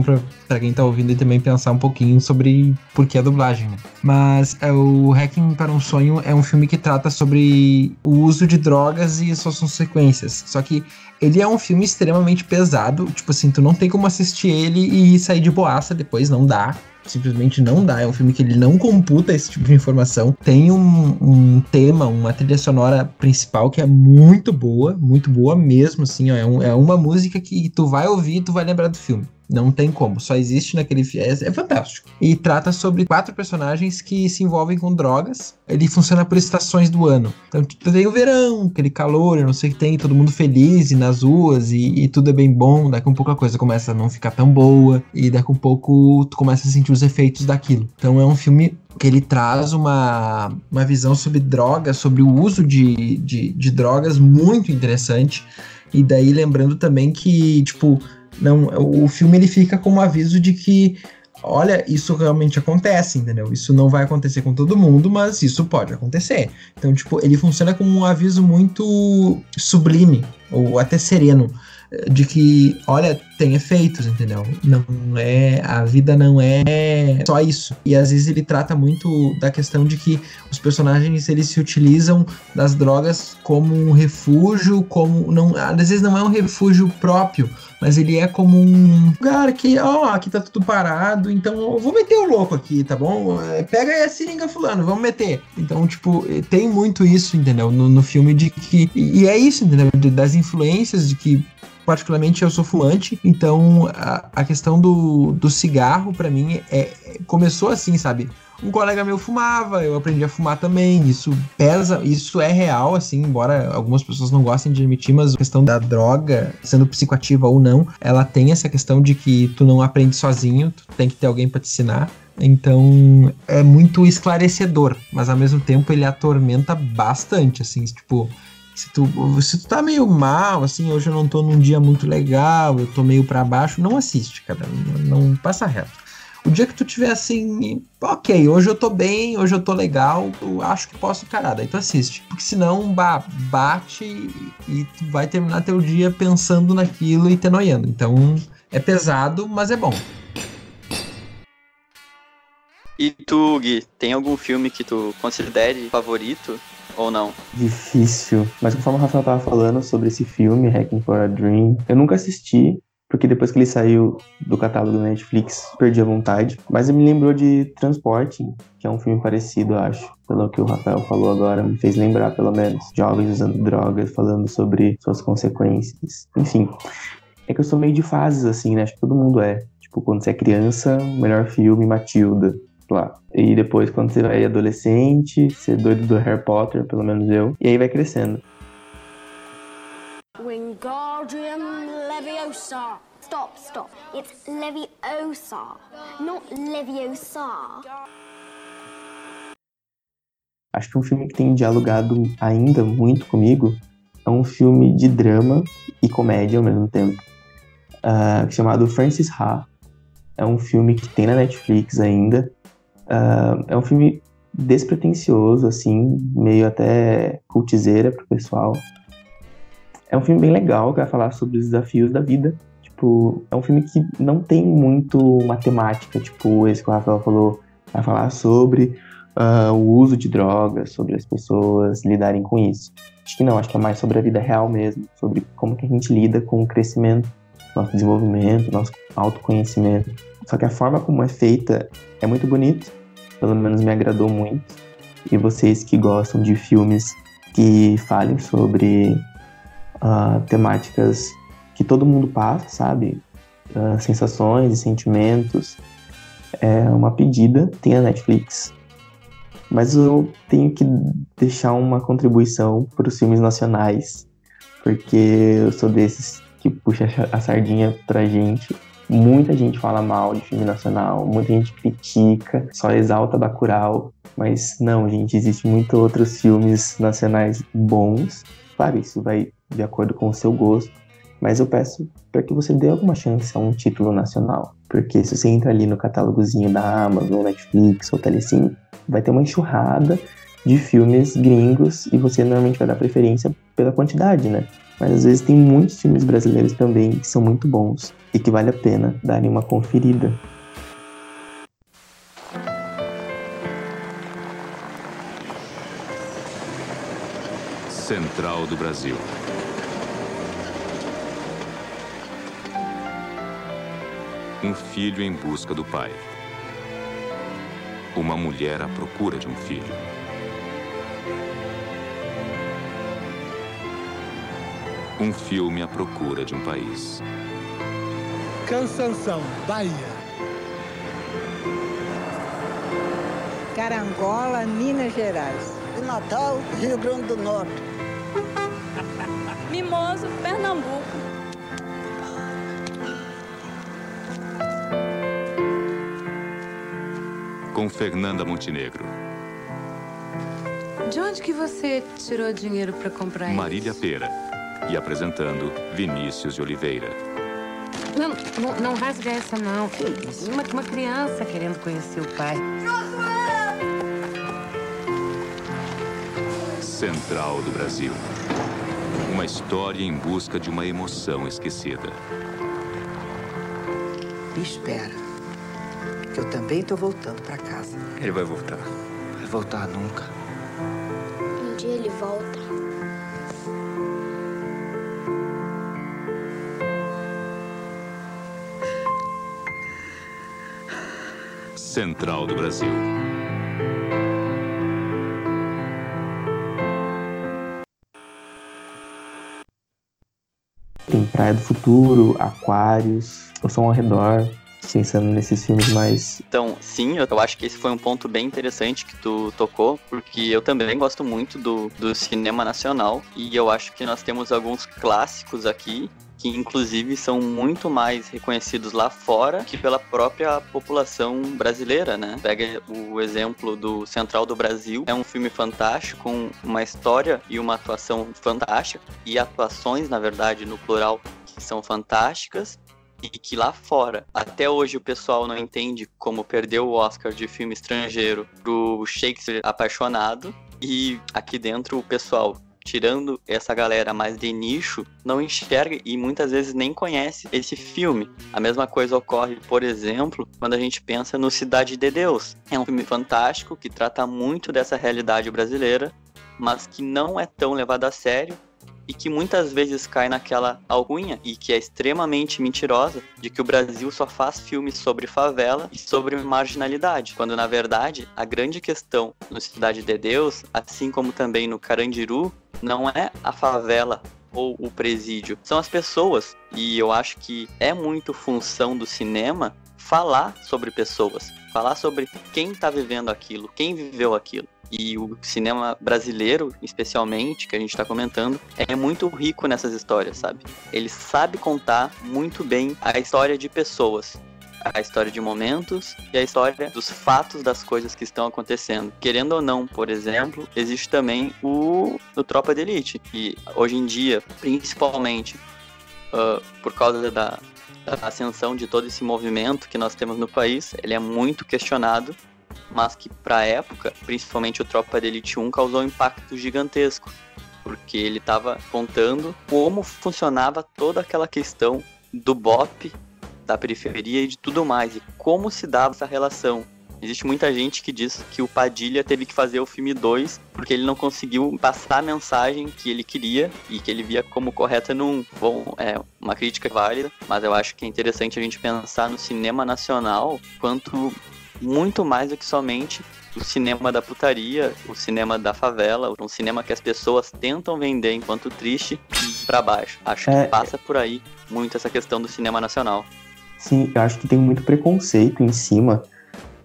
para quem tá ouvindo e também pensar um pouquinho sobre por que a dublagem, né? Mas é, o Hacking para um Sonho é um filme que trata sobre o uso de drogas e suas consequências. Só que ele é um filme extremamente pesado, tipo assim, tu não tem como assistir ele e sair de boaça depois, não dá. Simplesmente não dá. É um filme que ele não computa esse tipo de informação. Tem um, um tema, uma trilha sonora principal que é muito boa, muito boa mesmo, assim, ó. É, um, é uma música que tu vai ouvir e tu vai lembrar do filme. Não tem como, só existe naquele filme. É, fantástico. E trata sobre quatro personagens que se envolvem com drogas. Ele funciona por estações do ano. Então tu tem o verão, aquele calor, não sei o que tem, todo mundo feliz e nas ruas e, e, tudo é bem bom. Daqui um pouco a coisa começa a não ficar tão boa e daqui um pouco tu começa a sentir os efeitos daquilo. Então é um filme que ele traz uma, uma visão sobre drogas, sobre o uso de, de, de drogas muito interessante. E daí lembrando também que, tipo, não, o filme ele fica com um aviso de que olha, isso realmente acontece, entendeu? Isso não vai acontecer com todo mundo, mas isso pode acontecer. Então, tipo, ele funciona como um aviso muito sublime ou até sereno de que, olha, tem efeitos, entendeu? Não é a vida não é só isso. E às vezes ele trata muito da questão de que os personagens eles se utilizam das drogas como um refúgio, como não, às vezes não é um refúgio próprio, mas ele é como um lugar que, ó, aqui tá tudo parado, então eu vou meter o louco aqui, tá bom? É, pega aí a seringa fulano, vamos meter. Então, tipo, tem muito isso, entendeu? No, no filme de que e é isso, entendeu? Das influências de que particularmente eu sou fumante, então a, a questão do, do cigarro para mim é, começou assim, sabe? Um colega meu fumava, eu aprendi a fumar também. Isso pesa, isso é real, assim, embora algumas pessoas não gostem de admitir, mas a questão da droga, sendo psicoativa ou não, ela tem essa questão de que tu não aprende sozinho, tu tem que ter alguém para te ensinar. Então é muito esclarecedor, mas ao mesmo tempo ele atormenta bastante, assim, tipo, se tu, se tu tá meio mal, assim, hoje eu não tô num dia muito legal, eu tô meio para baixo, não assiste, cara. Não, passa reto. O dia que tu tiver assim, ok, hoje eu tô bem, hoje eu tô legal, eu acho que posso encarar, daí tu assiste. Porque senão, bate e tu vai terminar teu dia pensando naquilo e te noiando. Então, é pesado, mas é bom. E tu, Gui, tem algum filme que tu considere favorito ou não? Difícil. Mas conforme o Rafael tava falando sobre esse filme, Hacking for a Dream, eu nunca assisti, porque depois que ele saiu do catálogo da Netflix, perdi a vontade. Mas ele me lembrou de Transporting, que é um filme parecido, acho. Pelo que o Rafael falou agora, me fez lembrar, pelo menos. Jovens usando drogas, falando sobre suas consequências. Enfim, é que eu sou meio de fases, assim, né? Acho que todo mundo é. Tipo, quando você é criança, o melhor filme, Matilda lá. E depois, quando você vai adolescente, você é doido do Harry Potter, pelo menos eu, e aí vai crescendo. Wingardium Leviosa. Stop, stop. It's Leviosa, not Leviosa. Acho que um filme que tem dialogado ainda muito comigo é um filme de drama e comédia ao mesmo tempo, uh, chamado Francis Ha. É um filme que tem na Netflix ainda. Uh, é um filme despretensioso, assim, meio até cultizeira pro pessoal. É um filme bem legal que vai falar sobre os desafios da vida. Tipo, é um filme que não tem muito matemática, tipo esse que o Rafael falou, vai falar sobre uh, o uso de drogas, sobre as pessoas lidarem com isso. Acho que não, acho que é mais sobre a vida real mesmo, sobre como que a gente lida com o crescimento, nosso desenvolvimento, nosso autoconhecimento. Só que a forma como é feita é muito bonito, pelo menos me agradou muito. E vocês que gostam de filmes que falem sobre uh, temáticas que todo mundo passa, sabe? Uh, sensações e sentimentos. É uma pedida, tem a Netflix. Mas eu tenho que deixar uma contribuição para os filmes nacionais, porque eu sou desses que puxa a sardinha pra gente. Muita gente fala mal de filme nacional, muita gente critica, só exalta Bacurau, mas não, gente, existe muitos outros filmes nacionais bons. Claro, isso vai de acordo com o seu gosto, mas eu peço para que você dê alguma chance a um título nacional, porque se você entra ali no catálogozinho da Amazon, Netflix ou Telecine, vai ter uma enxurrada de filmes gringos e você normalmente vai dar preferência pela quantidade, né? Mas às vezes tem muitos filmes brasileiros também que são muito bons e que vale a pena darem uma conferida. Central do Brasil. Um filho em busca do pai. Uma mulher à procura de um filho. Um filme à procura de um país. Cansanção, Bahia. Carangola, Minas Gerais. De Natal, Rio Grande do Norte. Mimoso, Pernambuco. Com Fernanda Montenegro. De onde que você tirou dinheiro para comprar Marília isso? Pera. E apresentando Vinícius de Oliveira. Não, não, não rasga essa, não. Uma, uma criança querendo conhecer o pai. Central do Brasil. Uma história em busca de uma emoção esquecida. Me espera. Que eu também tô voltando para casa. Ele vai voltar. Vai voltar nunca. Um dia ele volta. Central do Brasil. Tem Praia do Futuro, Aquários, O Som ao Redor, pensando nesses filmes mais. Então, sim, eu acho que esse foi um ponto bem interessante que tu tocou, porque eu também gosto muito do, do cinema nacional e eu acho que nós temos alguns clássicos aqui que inclusive são muito mais reconhecidos lá fora que pela própria população brasileira, né? Pega o exemplo do Central do Brasil, é um filme fantástico com uma história e uma atuação fantástica. E atuações, na verdade, no plural, que são fantásticas e que lá fora, até hoje o pessoal não entende como perdeu o Oscar de filme estrangeiro pro Shakespeare apaixonado. E aqui dentro o pessoal tirando essa galera mais de nicho, não enxerga e muitas vezes nem conhece esse filme. A mesma coisa ocorre, por exemplo, quando a gente pensa no Cidade de Deus. É um filme fantástico que trata muito dessa realidade brasileira, mas que não é tão levado a sério e que muitas vezes cai naquela alcunha e que é extremamente mentirosa de que o Brasil só faz filmes sobre favela e sobre marginalidade, quando na verdade a grande questão no Cidade de Deus, assim como também no Carandiru, não é a favela ou o presídio, são as pessoas. E eu acho que é muito função do cinema falar sobre pessoas, falar sobre quem está vivendo aquilo, quem viveu aquilo. e o cinema brasileiro, especialmente, que a gente está comentando, é muito rico nessas histórias, sabe? Ele sabe contar muito bem a história de pessoas a história de momentos e a história dos fatos das coisas que estão acontecendo. Querendo ou não, por exemplo, existe também o, o Tropa de Elite, que hoje em dia, principalmente uh, por causa da, da ascensão de todo esse movimento que nós temos no país, ele é muito questionado, mas que para a época, principalmente o Tropa de Elite 1, causou um impacto gigantesco, porque ele estava contando como funcionava toda aquela questão do BOP da periferia e de tudo mais, e como se dava essa relação. Existe muita gente que diz que o Padilha teve que fazer o filme 2 porque ele não conseguiu passar a mensagem que ele queria e que ele via como correta num. Bom, é uma crítica válida, mas eu acho que é interessante a gente pensar no cinema nacional quanto muito mais do que somente o cinema da putaria, o cinema da favela, um cinema que as pessoas tentam vender enquanto triste para baixo. Acho É, que passa por aí muito essa questão do cinema nacional. Sim, eu acho que tem muito preconceito em cima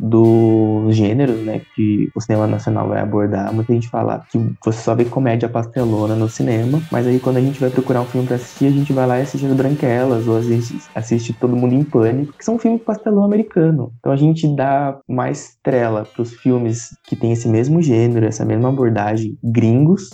dos gêneros, né, que o cinema nacional vai abordar. Muita gente fala que você só vê comédia pastelona no cinema, mas aí quando a gente vai procurar um filme pra assistir, a gente vai lá e assiste as Branquelas, ou assiste, assiste Todo Mundo em Pânico, que são filmes pastelão americano. Então a gente dá mais trela pros filmes que tem esse mesmo gênero, essa mesma abordagem, gringos,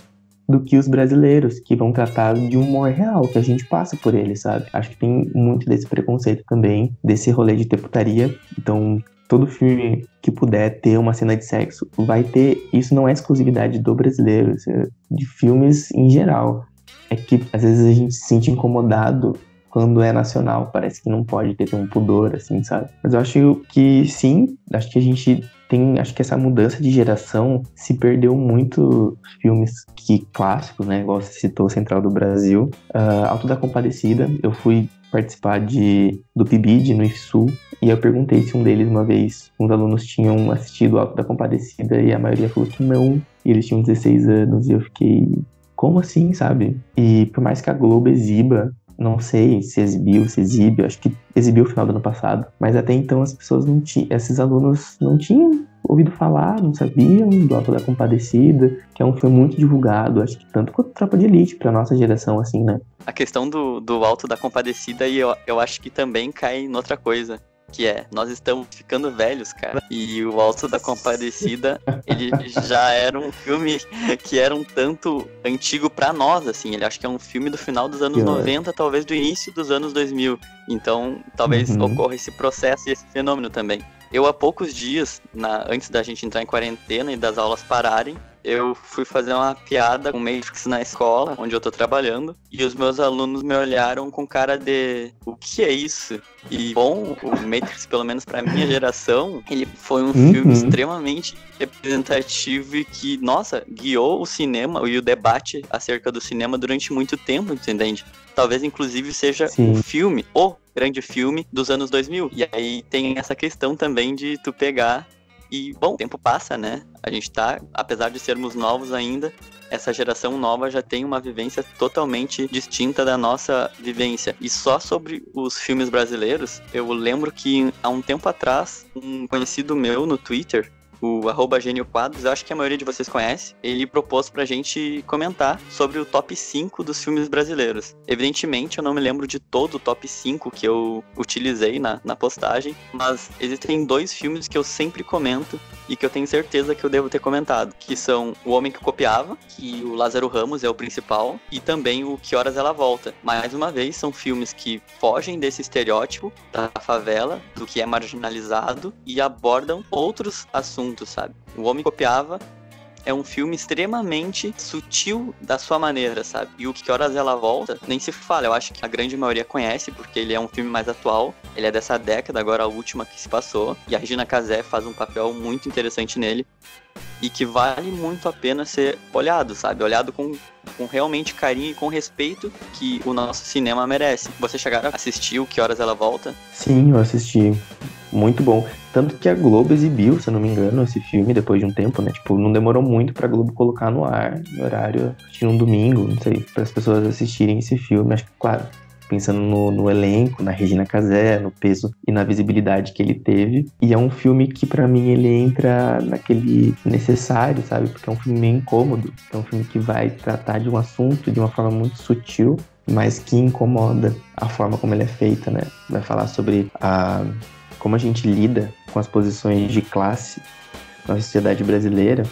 do que os brasileiros, que vão tratar de um humor real, que a gente passa por ele, sabe? Acho que tem muito desse preconceito também, desse rolê de ter putaria. Então, todo filme que puder ter uma cena de sexo vai ter. Isso não é exclusividade do brasileiro, é de filmes em geral. É que às vezes a gente se sente incomodado quando é nacional, parece que não pode ter, um pudor, assim, sabe? Mas eu acho que sim, acho que a gente tem, acho que essa mudança de geração se perdeu muito filmes que clássicos, né? Igual você citou Central do Brasil, uh, Alto da Compadecida. Eu fui participar de do PIBID no IFSU e eu perguntei se um deles uma vez uns alunos tinham assistido Alto da Compadecida e a maioria falou que não. E eles tinham 16 anos e eu fiquei como assim, sabe? E por mais que a Globo exiba não sei se exibiu, se exibe, acho que exibiu o final do ano passado, mas até então as pessoas não tinham, esses alunos não tinham ouvido falar, não sabiam do Alto da Compadecida, que é um filme muito divulgado, acho que tanto quanto Tropa de Elite, pra nossa geração, assim, né? A questão do, do Alto da Compadecida, e eu, eu acho que também cai em outra coisa. Que é, nós estamos ficando velhos, cara. E o Alto da Compadecida, ele já era um filme que era um tanto antigo pra nós, assim. Ele acho que é um filme do final dos anos Pior. 90, talvez do início dos anos 2000. Então, talvez Uhum. ocorra esse processo e esse fenômeno também. Eu, há poucos dias, na- antes da gente entrar em quarentena e das aulas pararem, eu fui fazer uma piada com Matrix na escola, onde eu tô trabalhando, e os meus alunos me olharam com cara de o que é isso? E bom, o Matrix, pelo menos pra minha geração, ele foi um Uhum. filme extremamente representativo e que, nossa, guiou o cinema e o debate acerca do cinema durante muito tempo, entende? Talvez inclusive seja Sim. o filme, o grande filme dos anos 2000. E aí tem essa questão também de tu pegar e, bom, o tempo passa, né? A gente tá, apesar de sermos novos ainda, essa geração nova já tem uma vivência totalmente distinta da nossa vivência. E só sobre os filmes brasileiros, eu lembro que há um tempo atrás, um conhecido meu no Twitter, o arroba Gênio Quadros, eu acho que a maioria de vocês conhece, ele propôs pra gente comentar sobre o top 5 dos filmes brasileiros. Evidentemente, eu não me lembro de todo o top 5 que eu utilizei na, na postagem, mas existem dois filmes que eu sempre comento e que eu tenho certeza que eu devo ter comentado, que são O Homem que Copiava, que o Lázaro Ramos é o principal, e também o Que Horas Ela Volta. Mais uma vez, são filmes que fogem desse estereótipo da favela, do que é marginalizado, e abordam outros assuntos, sabe? O Homem Copiava é um filme extremamente sutil da sua maneira, sabe? E o Que Horas Ela Volta, nem se fala, eu acho que a grande maioria conhece, porque ele é um filme mais atual, ele é dessa década, agora a última que se passou, e a Regina Casé faz um papel muito interessante nele, e que vale muito a pena ser olhado, sabe? Olhado com, com realmente carinho e com respeito que o nosso cinema merece. Você chegaram a assistir o Que Horas Ela Volta? Sim, eu assisti. Muito bom. Tanto que a Globo exibiu, se eu não me engano, esse filme depois de um tempo, né? Tipo, não demorou muito pra Globo colocar no ar, no horário, que um domingo, não sei, para as pessoas assistirem esse filme. Acho que, claro, pensando no, no, elenco, na Regina Casé, no peso e na visibilidade que ele teve. E é um filme que para mim ele entra naquele necessário, sabe? Porque é um filme meio incômodo, é um filme que vai tratar de um assunto de uma forma muito sutil, mas que incomoda a forma como ele é feita, né? Vai falar sobre a como a gente lida com as posições de classe na sociedade brasileira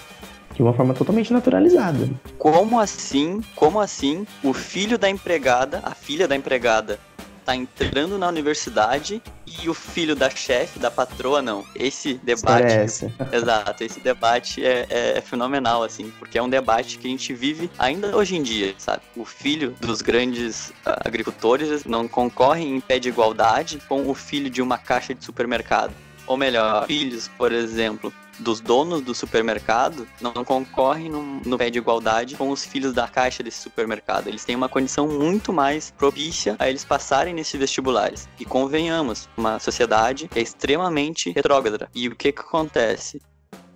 de uma forma totalmente naturalizada. Como assim? Como assim o filho da empregada, a filha da empregada, tá entrando na universidade e o filho da chefe, da patroa, não. Esse debate. É essa. Exato, esse debate é, é, é, fenomenal, assim, porque é um debate que a gente vive ainda hoje em dia, sabe? O filho dos grandes uh, agricultores não concorre em pé de igualdade com o filho de uma caixa de supermercado. Ou melhor, filhos, por exemplo, dos donos do supermercado não concorrem no, no pé de igualdade com os filhos da caixa desse supermercado. Eles têm uma condição muito mais propícia a eles passarem nesses vestibulares. E convenhamos, uma sociedade é extremamente retrógrada. E o que que acontece?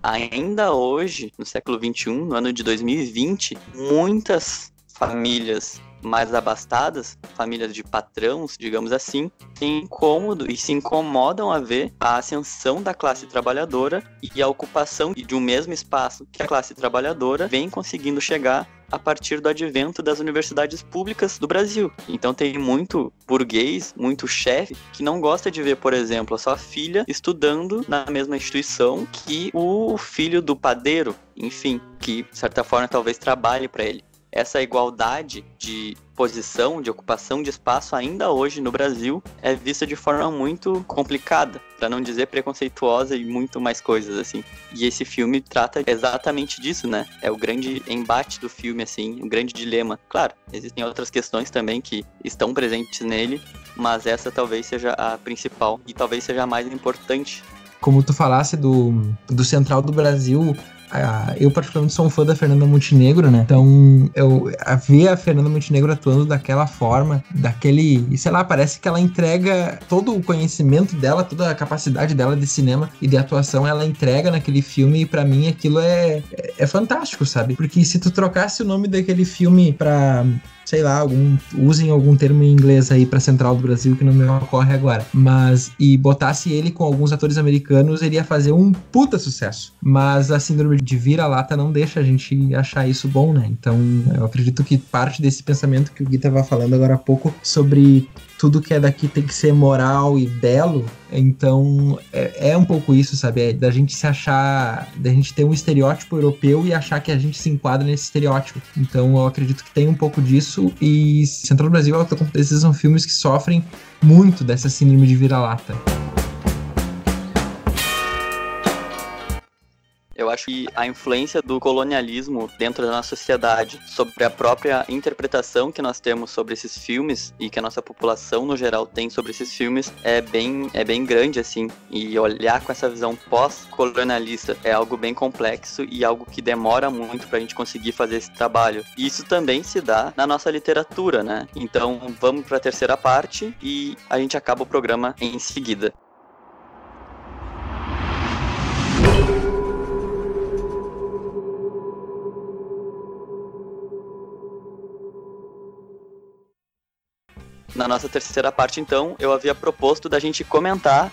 Ainda hoje, no século 21, no ano de 2020, muitas famílias mais abastadas, famílias de patrões, digamos assim, têm incômodo e se incomodam a ver a ascensão da classe trabalhadora e a ocupação de um mesmo espaço que a classe trabalhadora vem conseguindo chegar a partir do advento das universidades públicas do Brasil. Então tem muito burguês, muito chefe que não gosta de ver, por exemplo, a sua filha estudando na mesma instituição que o filho do padeiro, enfim, que de certa forma talvez trabalhe para ele essa igualdade de posição, de ocupação de espaço, ainda hoje no Brasil, é vista de forma muito complicada, para não dizer preconceituosa e muito mais coisas, assim. E esse filme trata exatamente disso, né? É o grande embate do filme, assim, o grande dilema. Claro, existem outras questões também que estão presentes nele, mas essa talvez seja a principal e talvez seja a mais importante. Como tu falasse do, do Central do Brasil, eu particularmente sou um fã da Fernanda Montenegro, né? Então, eu a ver a Fernanda Montenegro atuando daquela forma, daquele, sei lá, parece que ela entrega todo o conhecimento dela, toda a capacidade dela de cinema e de atuação, ela entrega naquele filme e para mim aquilo é, é, é fantástico, sabe? Porque se tu trocasse o nome daquele filme pra sei lá, algum, usem algum termo em inglês aí para Central do Brasil que não me ocorre agora. Mas e botasse ele com alguns atores americanos, ele ia fazer um puta sucesso. Mas a síndrome de vira-lata não deixa a gente achar isso bom, né? Então, eu acredito que parte desse pensamento que o Gui tava falando agora há pouco sobre tudo que é daqui tem que ser moral e belo. Então é, é, um pouco isso, sabe? É da gente se achar, da gente ter um estereótipo europeu e achar que a gente se enquadra nesse estereótipo. Então eu acredito que tem um pouco disso. E Central do Brasil e Alta Competência são filmes que sofrem muito dessa síndrome de vira-lata. Eu acho que a influência do colonialismo dentro da nossa sociedade, sobre a própria interpretação que nós temos sobre esses filmes e que a nossa população no geral tem sobre esses filmes é bem, é bem grande, assim. E olhar com essa visão pós-colonialista é algo bem complexo e algo que demora muito para a gente conseguir fazer esse trabalho. E isso também se dá na nossa literatura, né? Então vamos para a terceira parte e a gente acaba o programa em seguida. Na nossa terceira parte, então, eu havia proposto da gente comentar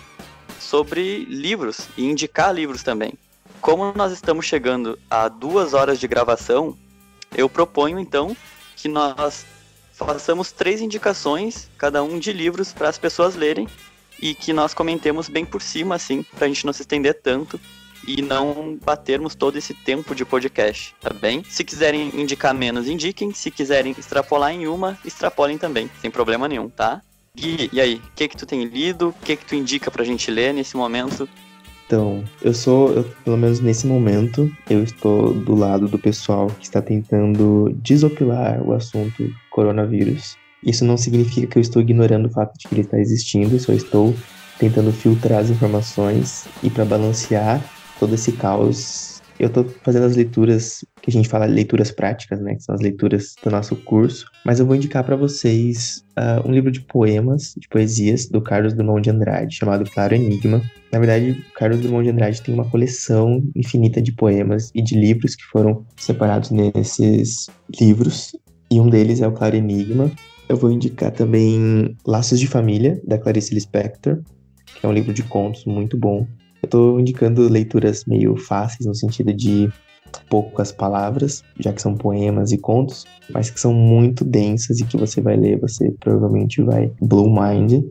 sobre livros e indicar livros também. Como nós estamos chegando a duas horas de gravação, eu proponho então que nós façamos três indicações, cada um de livros, para as pessoas lerem e que nós comentemos bem por cima, assim, para a gente não se estender tanto e não batermos todo esse tempo de podcast, tá bem? Se quiserem indicar menos, indiquem. Se quiserem extrapolar em uma, extrapolem também, sem problema nenhum, tá? Gui, e aí, o que que tu tem lido? O que que tu indica pra gente ler nesse momento? Então, eu sou, eu, pelo menos nesse momento, eu estou do lado do pessoal que está tentando desopilar o assunto coronavírus. Isso não significa que eu estou ignorando o fato de que ele está existindo, só estou tentando filtrar as informações e para balancear todo esse caos. Eu tô fazendo as leituras que a gente fala leituras práticas, né? Que são as leituras do nosso curso. Mas eu vou indicar para vocês uh, um livro de poemas, de poesias, do Carlos Drummond de Andrade, chamado Claro Enigma. Na verdade, Carlos Drummond de Andrade tem uma coleção infinita de poemas e de livros que foram separados nesses livros. E um deles é o Claro Enigma. Eu vou indicar também Laços de Família, da Clarice Lispector, que é um livro de contos muito bom. Eu tô indicando leituras meio fáceis, no sentido de poucas palavras, já que são poemas e contos, mas que são muito densas e que você vai ler, você provavelmente vai blow mind.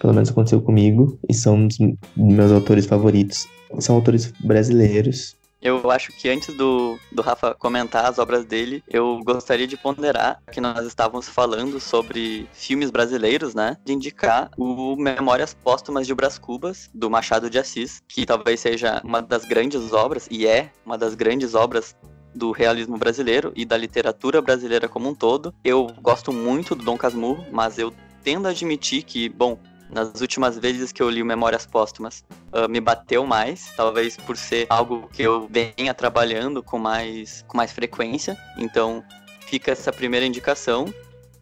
Pelo menos aconteceu comigo, e são um dos meus autores favoritos. São autores brasileiros, Eu acho que antes do, do Rafa comentar as obras dele, eu gostaria de ponderar que nós estávamos falando sobre filmes brasileiros, né? De indicar o Memórias Póstumas de Brás Cubas, do Machado de Assis, que talvez seja uma das grandes obras, e é uma das grandes obras do realismo brasileiro e da literatura brasileira como um todo. Eu gosto muito do Dom Casmurro, mas eu tendo a admitir que, bom, nas últimas vezes que eu li Memórias Póstumas, uh, me bateu mais, talvez por ser algo que eu venha trabalhando com mais, com mais frequência. Então, fica essa primeira indicação.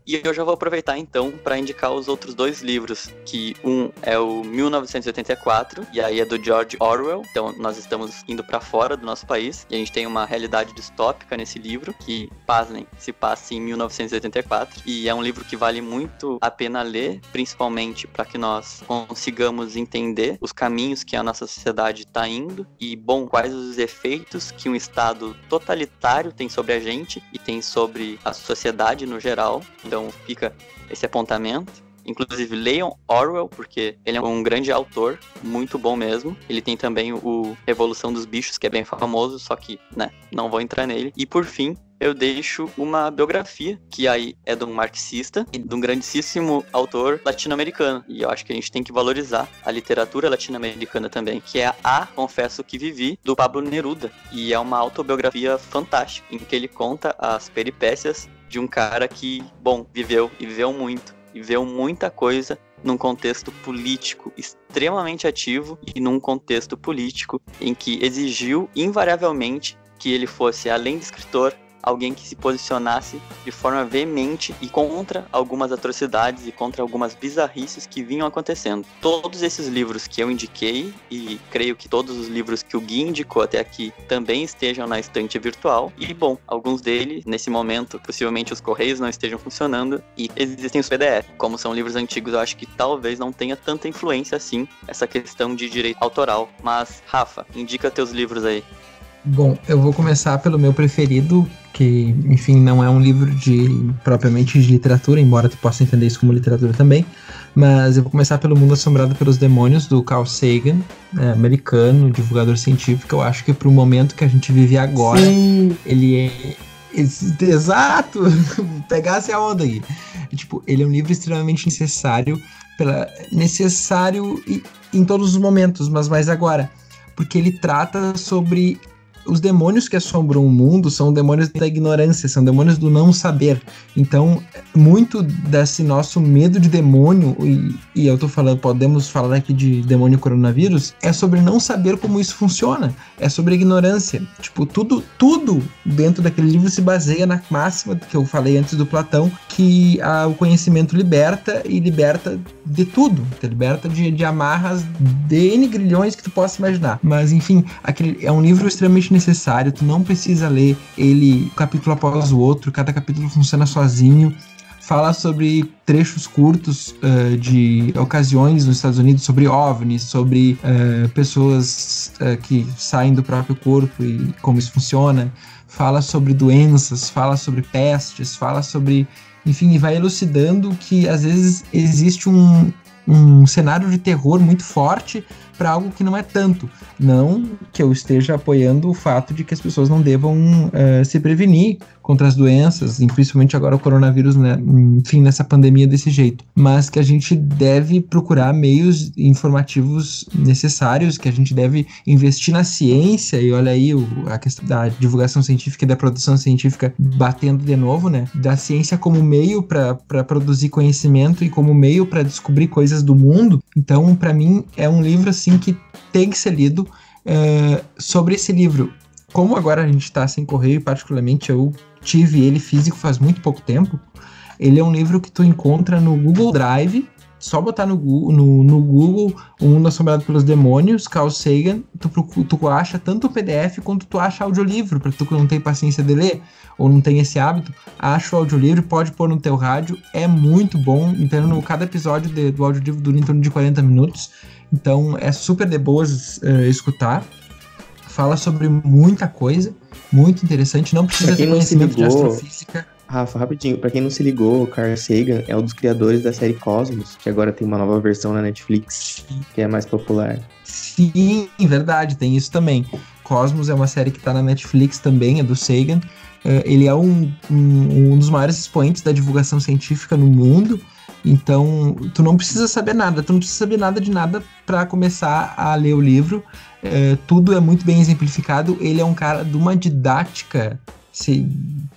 E eu já vou aproveitar então para indicar os outros dois livros, que um é o 1984 e aí é do George Orwell. Então nós estamos indo para fora do nosso país e a gente tem uma realidade distópica nesse livro que, pasmem, se passa em 1984 e é um livro que vale muito a pena ler, principalmente para que nós consigamos entender os caminhos que a nossa sociedade está indo e, bom, quais os efeitos que um Estado totalitário tem sobre a gente e tem sobre a sociedade no geral. Então fica esse apontamento. Inclusive, leiam Orwell, porque ele é um grande autor, muito bom mesmo. Ele tem também o Revolução dos Bichos, que é bem famoso, só que, né, não vou entrar nele. E por fim, eu deixo uma biografia, que aí é de um marxista e de um grandíssimo autor latino-americano. E eu acho que a gente tem que valorizar a literatura latino-americana também, que é a Confesso que Vivi, do Pablo Neruda. E é uma autobiografia fantástica, em que ele conta as peripécias de um cara que, bom, viveu e viveu muito e viveu muita coisa num contexto político extremamente ativo e num contexto político em que exigiu invariavelmente que ele fosse, além de escritor, alguém que se posicionasse de forma veemente e contra algumas atrocidades e contra algumas bizarrices que vinham acontecendo. Todos esses livros que eu indiquei, e creio que todos os livros que o Gui indicou até aqui também estejam na estante virtual. E, bom, alguns deles, nesse momento, possivelmente os correios não estejam funcionando e existem os PDF. Como são livros antigos, eu acho que talvez não tenha tanta influência assim essa questão de direito autoral. Mas, Rafa, indica teus livros aí. Bom, eu vou começar pelo meu preferido, que, enfim, não é um livro de propriamente de literatura, embora tu possa entender isso como literatura também. Mas eu vou começar pelo Mundo Assombrado pelos Demônios, do Carl Sagan, é, americano, divulgador científico. Eu acho que pro momento que a gente vive agora, Sim. ele é. Exato! Pegasse a onda aí. Tipo, ele é um livro extremamente necessário, pela, necessário em todos os momentos, mas mais agora. Porque ele trata sobre os demônios que assombram o mundo são demônios da ignorância, são demônios do não saber. Então, muito desse nosso medo de demônio, e, e eu tô falando, podemos falar aqui de demônio coronavírus, é sobre não saber como isso funciona. É sobre ignorância. Tipo, tudo, tudo dentro daquele livro se baseia na máxima que eu falei antes do Platão, que o conhecimento liberta e liberta de tudo. Te liberta de, de amarras de N grilhões que tu possa imaginar. Mas, enfim, aquele, é um livro extremamente necessário, tu não precisa ler ele capítulo após o outro, cada capítulo funciona sozinho. Fala sobre trechos curtos uh, de ocasiões nos Estados Unidos, sobre OVNIs, sobre uh, pessoas uh, que saem do próprio corpo e como isso funciona. Fala sobre doenças, fala sobre pestes, fala sobre. Enfim, vai elucidando que às vezes existe um, um cenário de terror muito forte para algo que não é tanto. Não que eu esteja apoiando o fato de que as pessoas não devam uh, se prevenir contra as doenças, principalmente agora o coronavírus, né? enfim, nessa pandemia desse jeito. Mas que a gente deve procurar meios informativos necessários, que a gente deve investir na ciência, e olha aí o, a questão da divulgação científica e da produção científica batendo de novo, né? Da ciência como meio para produzir conhecimento e como meio para descobrir coisas do mundo. Então, para mim, é um livro assim que tem que ser lido. Uh, sobre esse livro, como agora a gente está sem correio, particularmente eu tive ele físico faz muito pouco tempo. Ele é um livro que tu encontra no Google Drive, Só botar no, Gu- no, no Google O Mundo Assombrado pelos Demônios, Carl Sagan, tu, tu acha tanto o PDF quanto tu acha audiolivro, pra tu que não tem paciência de ler ou não tem esse hábito, acha o audiolivro, pode pôr no teu rádio, é muito bom. Então, no, cada episódio de- do audiolivro dura em torno de 40 minutos, então é super de boas eh, escutar. Fala sobre muita coisa, muito interessante. Não precisa ter conhecimento de astrofísica. Rafa, rapidinho, pra quem não se ligou, o Carl Sagan é um dos criadores da série Cosmos, que agora tem uma nova versão na Netflix, que é mais popular. Sim, verdade, tem isso também. Cosmos é uma série que tá na Netflix também, é do Sagan. Eh, ele é um, um, um dos maiores expoentes da divulgação científica no mundo. Então, tu não precisa saber nada, tu não precisa saber nada de nada para começar a ler o livro. Eh, tudo é muito bem exemplificado. Ele é um cara de uma didática se-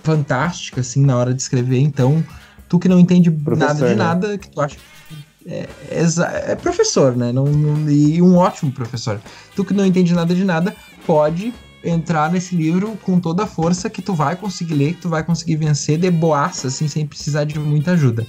fantástica, assim, na hora de escrever. Então, tu que não entende nada Professor, de né? nada, que tu acha é, é é professor, né? Não, não- e um ótimo professor. Tu que não entende nada de nada, pode entrar nesse livro com toda a força que tu vai conseguir ler, que tu vai conseguir vencer de boaça, assim, sem precisar de muita ajuda.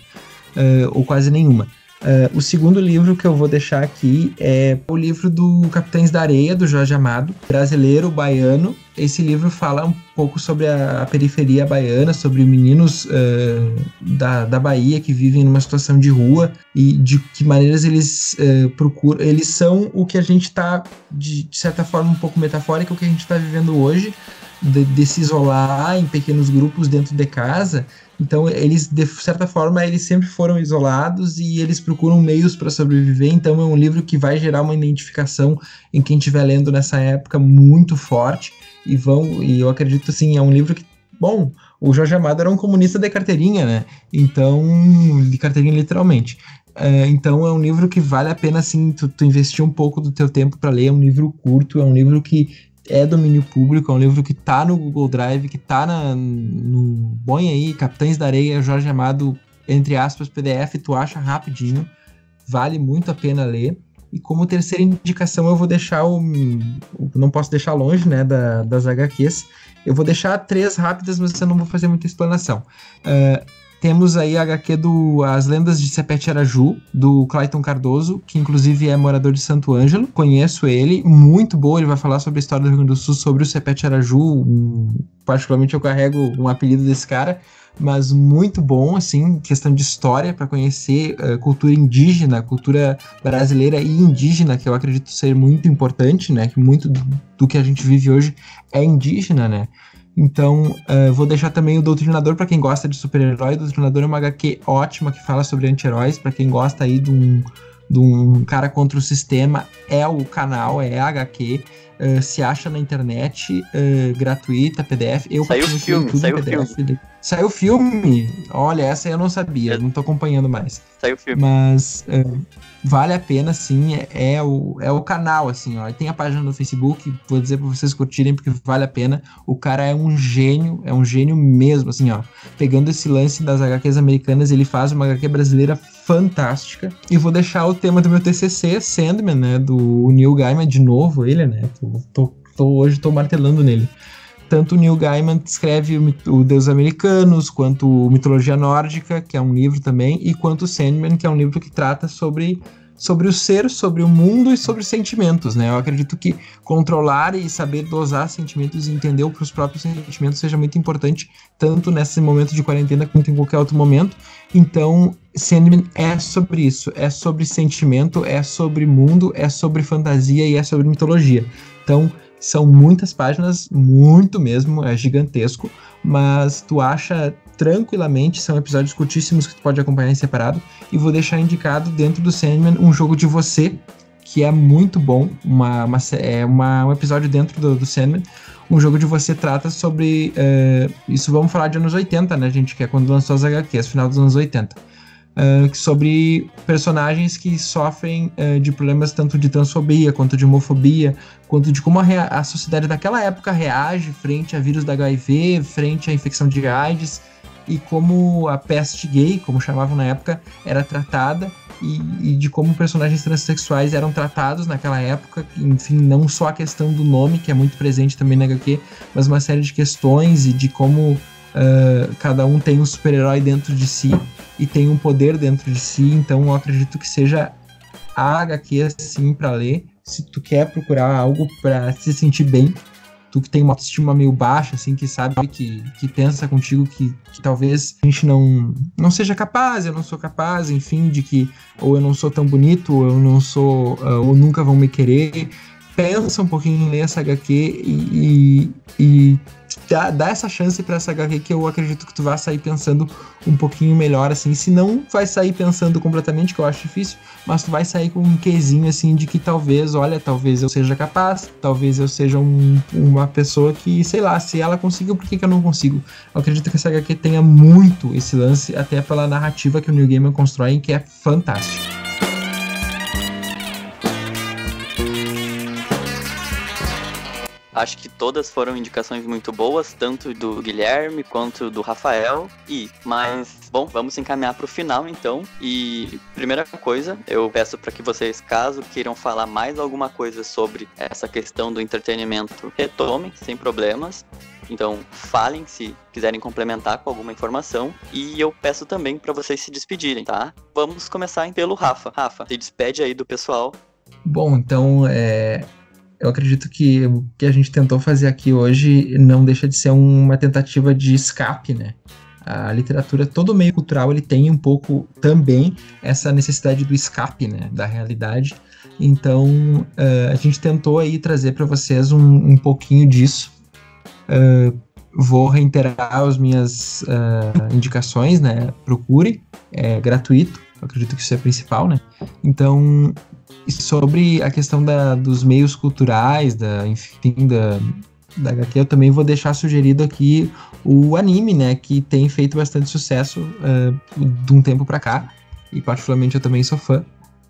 eh, ou quase nenhuma. Eh, o segundo livro que eu vou deixar aqui é o livro do Capitães da Areia, do Jorge Amado, brasileiro, baiano. Esse livro fala um pouco sobre a, a periferia baiana, sobre meninos eh, da, da Bahia que vivem numa situação de rua e de que maneiras eles eh, procuram. Eles são o que a gente está, de, de certa forma, um pouco metafórica, o que a gente está vivendo hoje, de, de se isolar em pequenos grupos dentro de casa. Então, eles, de certa forma, eles sempre foram isolados e eles procuram meios para sobreviver. Então, é um livro que vai gerar uma identificação em quem estiver lendo nessa época muito forte. E vão, e eu acredito assim, é um livro que, bom, o Jorge Amado era um comunista de carteirinha, né? Então, de carteirinha literalmente. É, então é um livro que vale a pena assim tu, tu investir um pouco do teu tempo para ler. É um livro curto, é um livro que é domínio público, é um livro que tá no Google Drive, que tá na, no. Põe aí, Capitães da Areia, Jorge Amado, entre aspas, PDF, tu acha rapidinho. Vale muito a pena ler. E como terceira indicação, eu vou deixar o. Não posso deixar longe, né, da, das HQs. Eu vou deixar três rápidas, mas eu não vou fazer muita explanação. Ah, temos aí a HQ do As Lendas de Sepete Araju, do Clayton Cardoso, que inclusive é morador de Santo Ângelo. Conheço ele, muito boa. Ele vai falar sobre a história do Rio Grande do Sul, sobre o Sepete Araju. Particularmente eu carrego um apelido desse cara, mas muito bom, assim, questão de história, para conhecer eh, cultura indígena, cultura brasileira e indígena, que eu acredito ser muito importante, né? Que muito do que a gente vive hoje é indígena, né? Então, eh, vou deixar também o Doutrinador para quem gosta de super-herói. O Doutrinador é uma HQ ótima que fala sobre anti-heróis. Para quem gosta aí de um, de um cara contra o sistema, é o canal, é a HQ. eh, se acha na internet, eh, gratuita, PDF. Eu Saiu continuo filme, tudo saiu PDF. Saiu filme? Olha, essa eu não sabia, não tô acompanhando mais. Saiu filme. Mas é, vale a pena, sim. É, é o, é o canal, assim, ó. Tem a página no Facebook, vou dizer pra vocês curtirem, porque vale a pena. O cara é um gênio, é um gênio mesmo, assim, ó. Pegando esse lance das HQs americanas, ele faz uma HQ brasileira fantástica. E vou deixar o tema do meu TCC, Sandman, né? Do Neil Gaiman, de novo, ele, né? Tô, tô, tô- hoje tô martelando nele tanto Neil Gaiman escreve o, o Deus Americanos, quanto o Mitologia Nórdica, que é um livro também, e quanto o Sandman, que é um livro que trata sobre, sobre o ser, sobre o mundo e sobre os sentimentos, né? Eu acredito que controlar e saber dosar sentimentos e entender os próprios sentimentos seja muito importante, tanto nesse momento de quarentena quanto em qualquer outro momento. Então, Sandman é sobre isso, é sobre sentimento, é sobre mundo, é sobre fantasia e é sobre mitologia. Então, são muitas páginas, muito mesmo, é gigantesco, mas tu acha tranquilamente, são episódios curtíssimos que tu pode acompanhar em separado, e vou deixar indicado dentro do Sandman um jogo de você, que é muito bom, uma, uma é uma, um episódio dentro do, do Sandman, um jogo de você trata sobre, eh, isso vamos falar de anos 80, né gente, que é quando lançou as HQs, final dos anos 80. Uh, sobre personagens que sofrem uh, de problemas tanto de transfobia quanto de homofobia, quanto de como a, a sociedade daquela época reage frente a vírus da HIV, frente à infecção de AIDS e como a peste gay, como chamavam na época, era tratada e, e de como personagens transexuais eram tratados naquela época, enfim, não só a questão do nome, que é muito presente também na HQ, mas uma série de questões e de como uh, cada um tem um super-herói dentro de si e tem um poder dentro de si, então eu acredito que seja a HQ assim para ler, se tu quer procurar algo para se sentir bem, tu que tem uma autoestima meio baixa, assim, que sabe que, que pensa contigo que, que talvez a gente não, não seja capaz, eu não sou capaz, enfim, de que ou eu não sou tão bonito, ou eu não sou, uh, ou nunca vão me querer. Pensa um pouquinho em ler essa HQ e, e, e dá, dá essa chance para essa HQ que eu acredito que tu vai sair pensando um pouquinho melhor, assim. Se não vai sair pensando completamente, que eu acho difícil, mas tu vai sair com um quezinho, assim, de que talvez, olha, talvez eu seja capaz, talvez eu seja um, uma pessoa que, sei lá, se ela conseguiu, por que, que eu não consigo? Eu acredito que essa HQ tenha muito esse lance, até pela narrativa que o New Gamer constrói, que é fantástico. Acho que todas foram indicações muito boas, tanto do Guilherme quanto do Rafael. E, mas, bom, vamos encaminhar para o final então. E, primeira coisa, eu peço para que vocês, caso queiram falar mais alguma coisa sobre essa questão do entretenimento, retomem, sem problemas. Então, falem se quiserem complementar com alguma informação. E eu peço também para vocês se despedirem, tá? Vamos começar pelo Rafa. Rafa, se despede aí do pessoal. Bom, então, é, eu acredito que o que a gente tentou fazer aqui hoje não deixa de ser uma tentativa de escape, né? A literatura, todo meio cultural, ele tem um pouco também essa necessidade do escape, né? Da realidade. Então, uh, a gente tentou aí trazer para vocês um, um, pouquinho disso. Uh, vou reiterar as minhas uh, indicações, né? Procure, é gratuito. Eu acredito que isso é principal, né? Então, sobre a questão da, dos meios culturais, da, enfim, da, da HQ, eu também vou deixar sugerido aqui o anime, né, que tem feito bastante sucesso uh, de um tempo para cá, e particularmente eu também sou fã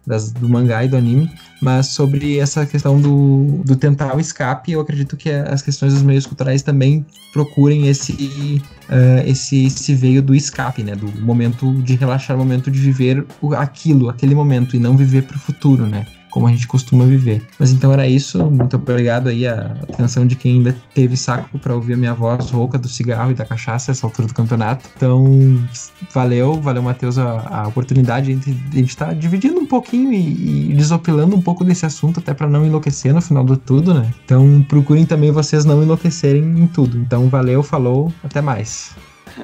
das, do mangá e do anime, mas sobre essa questão do, do tentar o escape, eu acredito que as questões dos meios culturais também procurem esse, uh, esse, esse veio do escape, né, do momento de relaxar, o momento de viver aquilo, aquele momento, e não viver para o futuro, né como a gente costuma viver. Mas então era isso. Muito obrigado aí a atenção de quem ainda teve saco para ouvir a minha voz rouca do cigarro e da cachaça essa altura do campeonato. Então, valeu, valeu, Matheus, a, a oportunidade de a gente estar tá dividindo um pouquinho e, e, desopilando um pouco desse assunto, até para não enlouquecer no final do tudo, né? Então, procurem também vocês não enlouquecerem em tudo. Então, valeu, falou, até mais.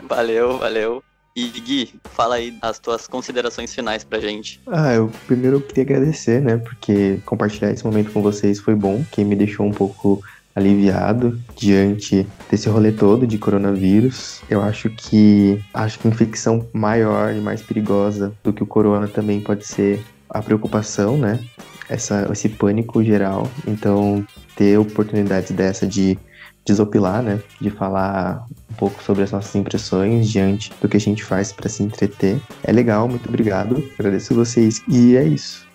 Valeu, valeu. E Gui, fala aí as tuas considerações finais pra gente. Ah, eu primeiro queria agradecer, né? Porque compartilhar esse momento com vocês foi bom, que me deixou um pouco aliviado diante desse rolê todo de coronavírus. Eu acho que acho que infecção maior e mais perigosa do que o corona também pode ser a preocupação, né? Essa, esse pânico geral. Então, ter oportunidades dessa de desopilar, né? De falar pouco sobre as nossas impressões diante do que a gente faz para se entreter. É legal, muito obrigado. Agradeço vocês e é isso.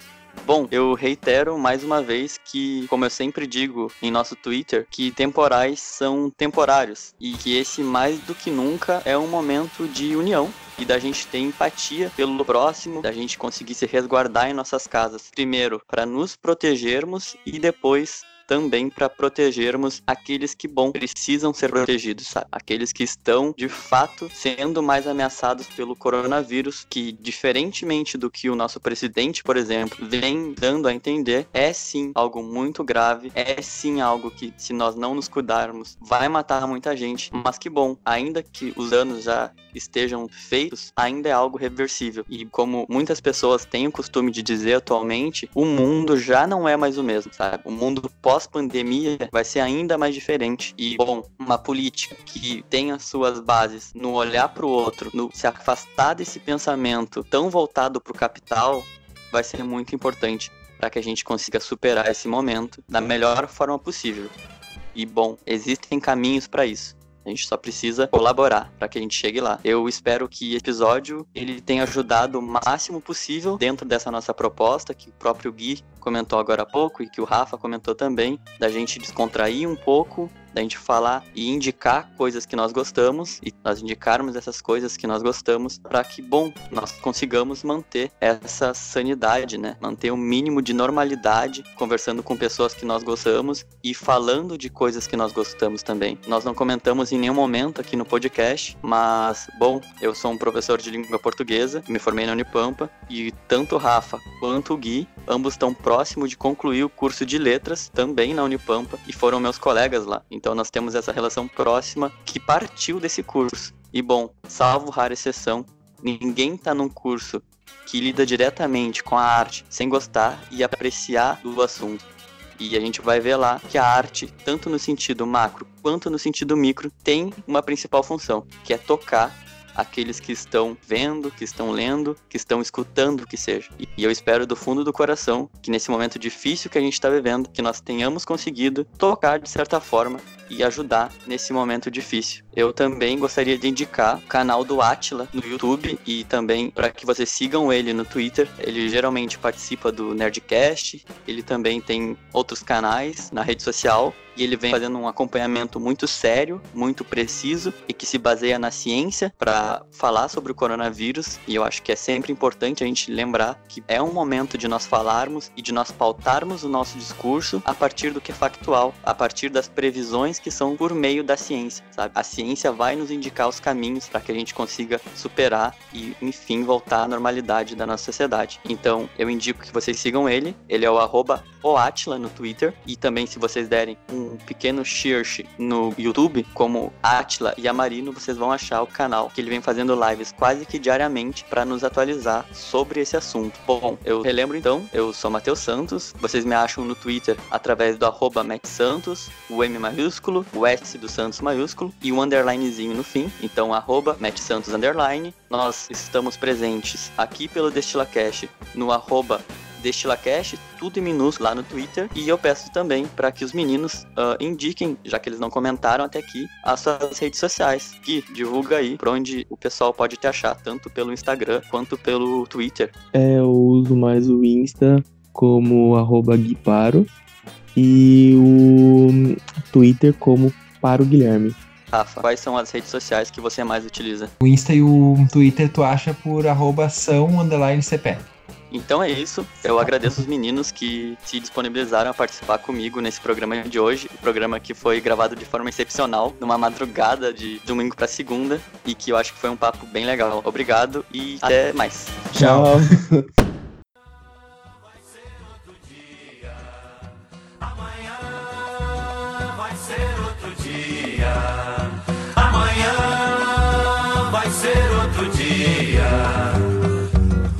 Bom, eu reitero mais uma vez que, como eu sempre digo em nosso Twitter, que temporais são temporários e que esse mais do que nunca é um momento de união e da gente ter empatia pelo próximo, da gente conseguir se resguardar em nossas casas. Primeiro, para nos protegermos e depois também para protegermos aqueles que, bom, precisam ser protegidos, sabe? Aqueles que estão, de fato, sendo mais ameaçados pelo coronavírus, que, diferentemente do que o nosso presidente, por exemplo, vem dando a entender, é sim algo muito grave, é sim algo que, se nós não nos cuidarmos, vai matar muita gente, mas que bom, ainda que os danos já estejam feitos, ainda é algo reversível. E como muitas pessoas têm o costume de dizer atualmente, o mundo já não é mais o mesmo, sabe? O mundo pós pós-pandemia vai ser ainda mais diferente. E, bom, uma política que as suas bases no olhar para o outro, no se afastar desse pensamento tão voltado para o capital, vai ser muito importante para que a gente consiga superar esse momento da melhor forma possível. E, bom, existem caminhos para isso. A gente só precisa colaborar para que a gente chegue lá. Eu espero que esse episódio ele tenha ajudado o máximo possível dentro dessa nossa proposta, que o próprio Gui comentou agora há pouco e que o Rafa comentou também, da gente descontrair um pouco da gente falar e indicar coisas que nós gostamos e nós indicarmos essas coisas que nós gostamos para que, bom, nós consigamos manter essa sanidade, né? Manter o um mínimo de normalidade, conversando com pessoas que nós gostamos e falando de coisas que nós gostamos também. Nós não comentamos em nenhum momento aqui no podcast, mas, bom, eu sou um professor de língua portuguesa, me formei na Unipampa e tanto o Rafa quanto o Gui, ambos estão próximos de concluir o curso de letras também na Unipampa e foram meus colegas lá. Então nós temos essa relação próxima que partiu desse curso. E bom, salvo rara exceção, ninguém está num curso que lida diretamente com a arte sem gostar e apreciar do assunto. E a gente vai ver lá que a arte, tanto no sentido macro quanto no sentido micro, tem uma principal função, que é tocar aqueles que estão vendo, que estão lendo, que estão escutando o que seja. E eu espero do fundo do coração que nesse momento difícil que a gente está vivendo, que nós tenhamos conseguido tocar de certa forma e ajudar nesse momento difícil. Eu também gostaria de indicar o canal do Atila no YouTube e também para que vocês sigam ele no Twitter. Ele geralmente participa do Nerdcast, ele também tem outros canais na rede social e ele vem fazendo um acompanhamento muito sério, muito preciso e que se baseia na ciência para falar sobre o coronavírus. E eu acho que é sempre importante a gente lembrar que é um momento de nós falarmos e de nós pautarmos o nosso discurso a partir do que é factual, a partir das previsões que são por meio da ciência, sabe? A ciência vai nos indicar os caminhos para que a gente consiga superar e, enfim, voltar à normalidade da nossa sociedade. Então, eu indico que vocês sigam ele. Ele é o Oatila no Twitter. E também, se vocês derem um pequeno search no YouTube, como Atila e Amarino, vocês vão achar o canal que ele vem fazendo lives quase que diariamente para nos atualizar sobre esse assunto. Bom, eu relembro então, eu sou Matheus Santos. Vocês me acham no Twitter através do arroba Santos, o M maiúsculo o S do Santos maiúsculo e um underlinezinho no fim. Então, arroba Santos underline. Nós estamos presentes aqui pelo DestilaCast no arroba DestilaCast, tudo em minúsculo lá no Twitter. E eu peço também para que os meninos uh, indiquem, já que eles não comentaram até aqui, as suas redes sociais. Que divulga aí para onde o pessoal pode te achar, tanto pelo Instagram quanto pelo Twitter. É, eu uso mais o Insta como arroba Guiparo e o Twitter como para o Guilherme. Rafa, quais são as redes sociais que você mais utiliza? O Insta e o Twitter tu acha por arroba são underline CP. Então é isso. Eu agradeço os meninos que se disponibilizaram a participar comigo nesse programa de hoje. O programa que foi gravado de forma excepcional, numa madrugada de domingo para segunda, e que eu acho que foi um papo bem legal. Obrigado e até mais. Tchau.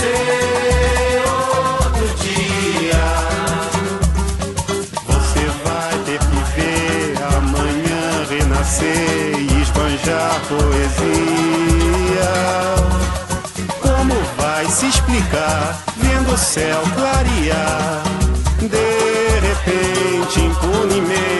ser outro dia. Você vai ter que ver amanhã renascer e esbanjar poesia. Como vai se explicar vendo o céu clarear? De repente, impunemente,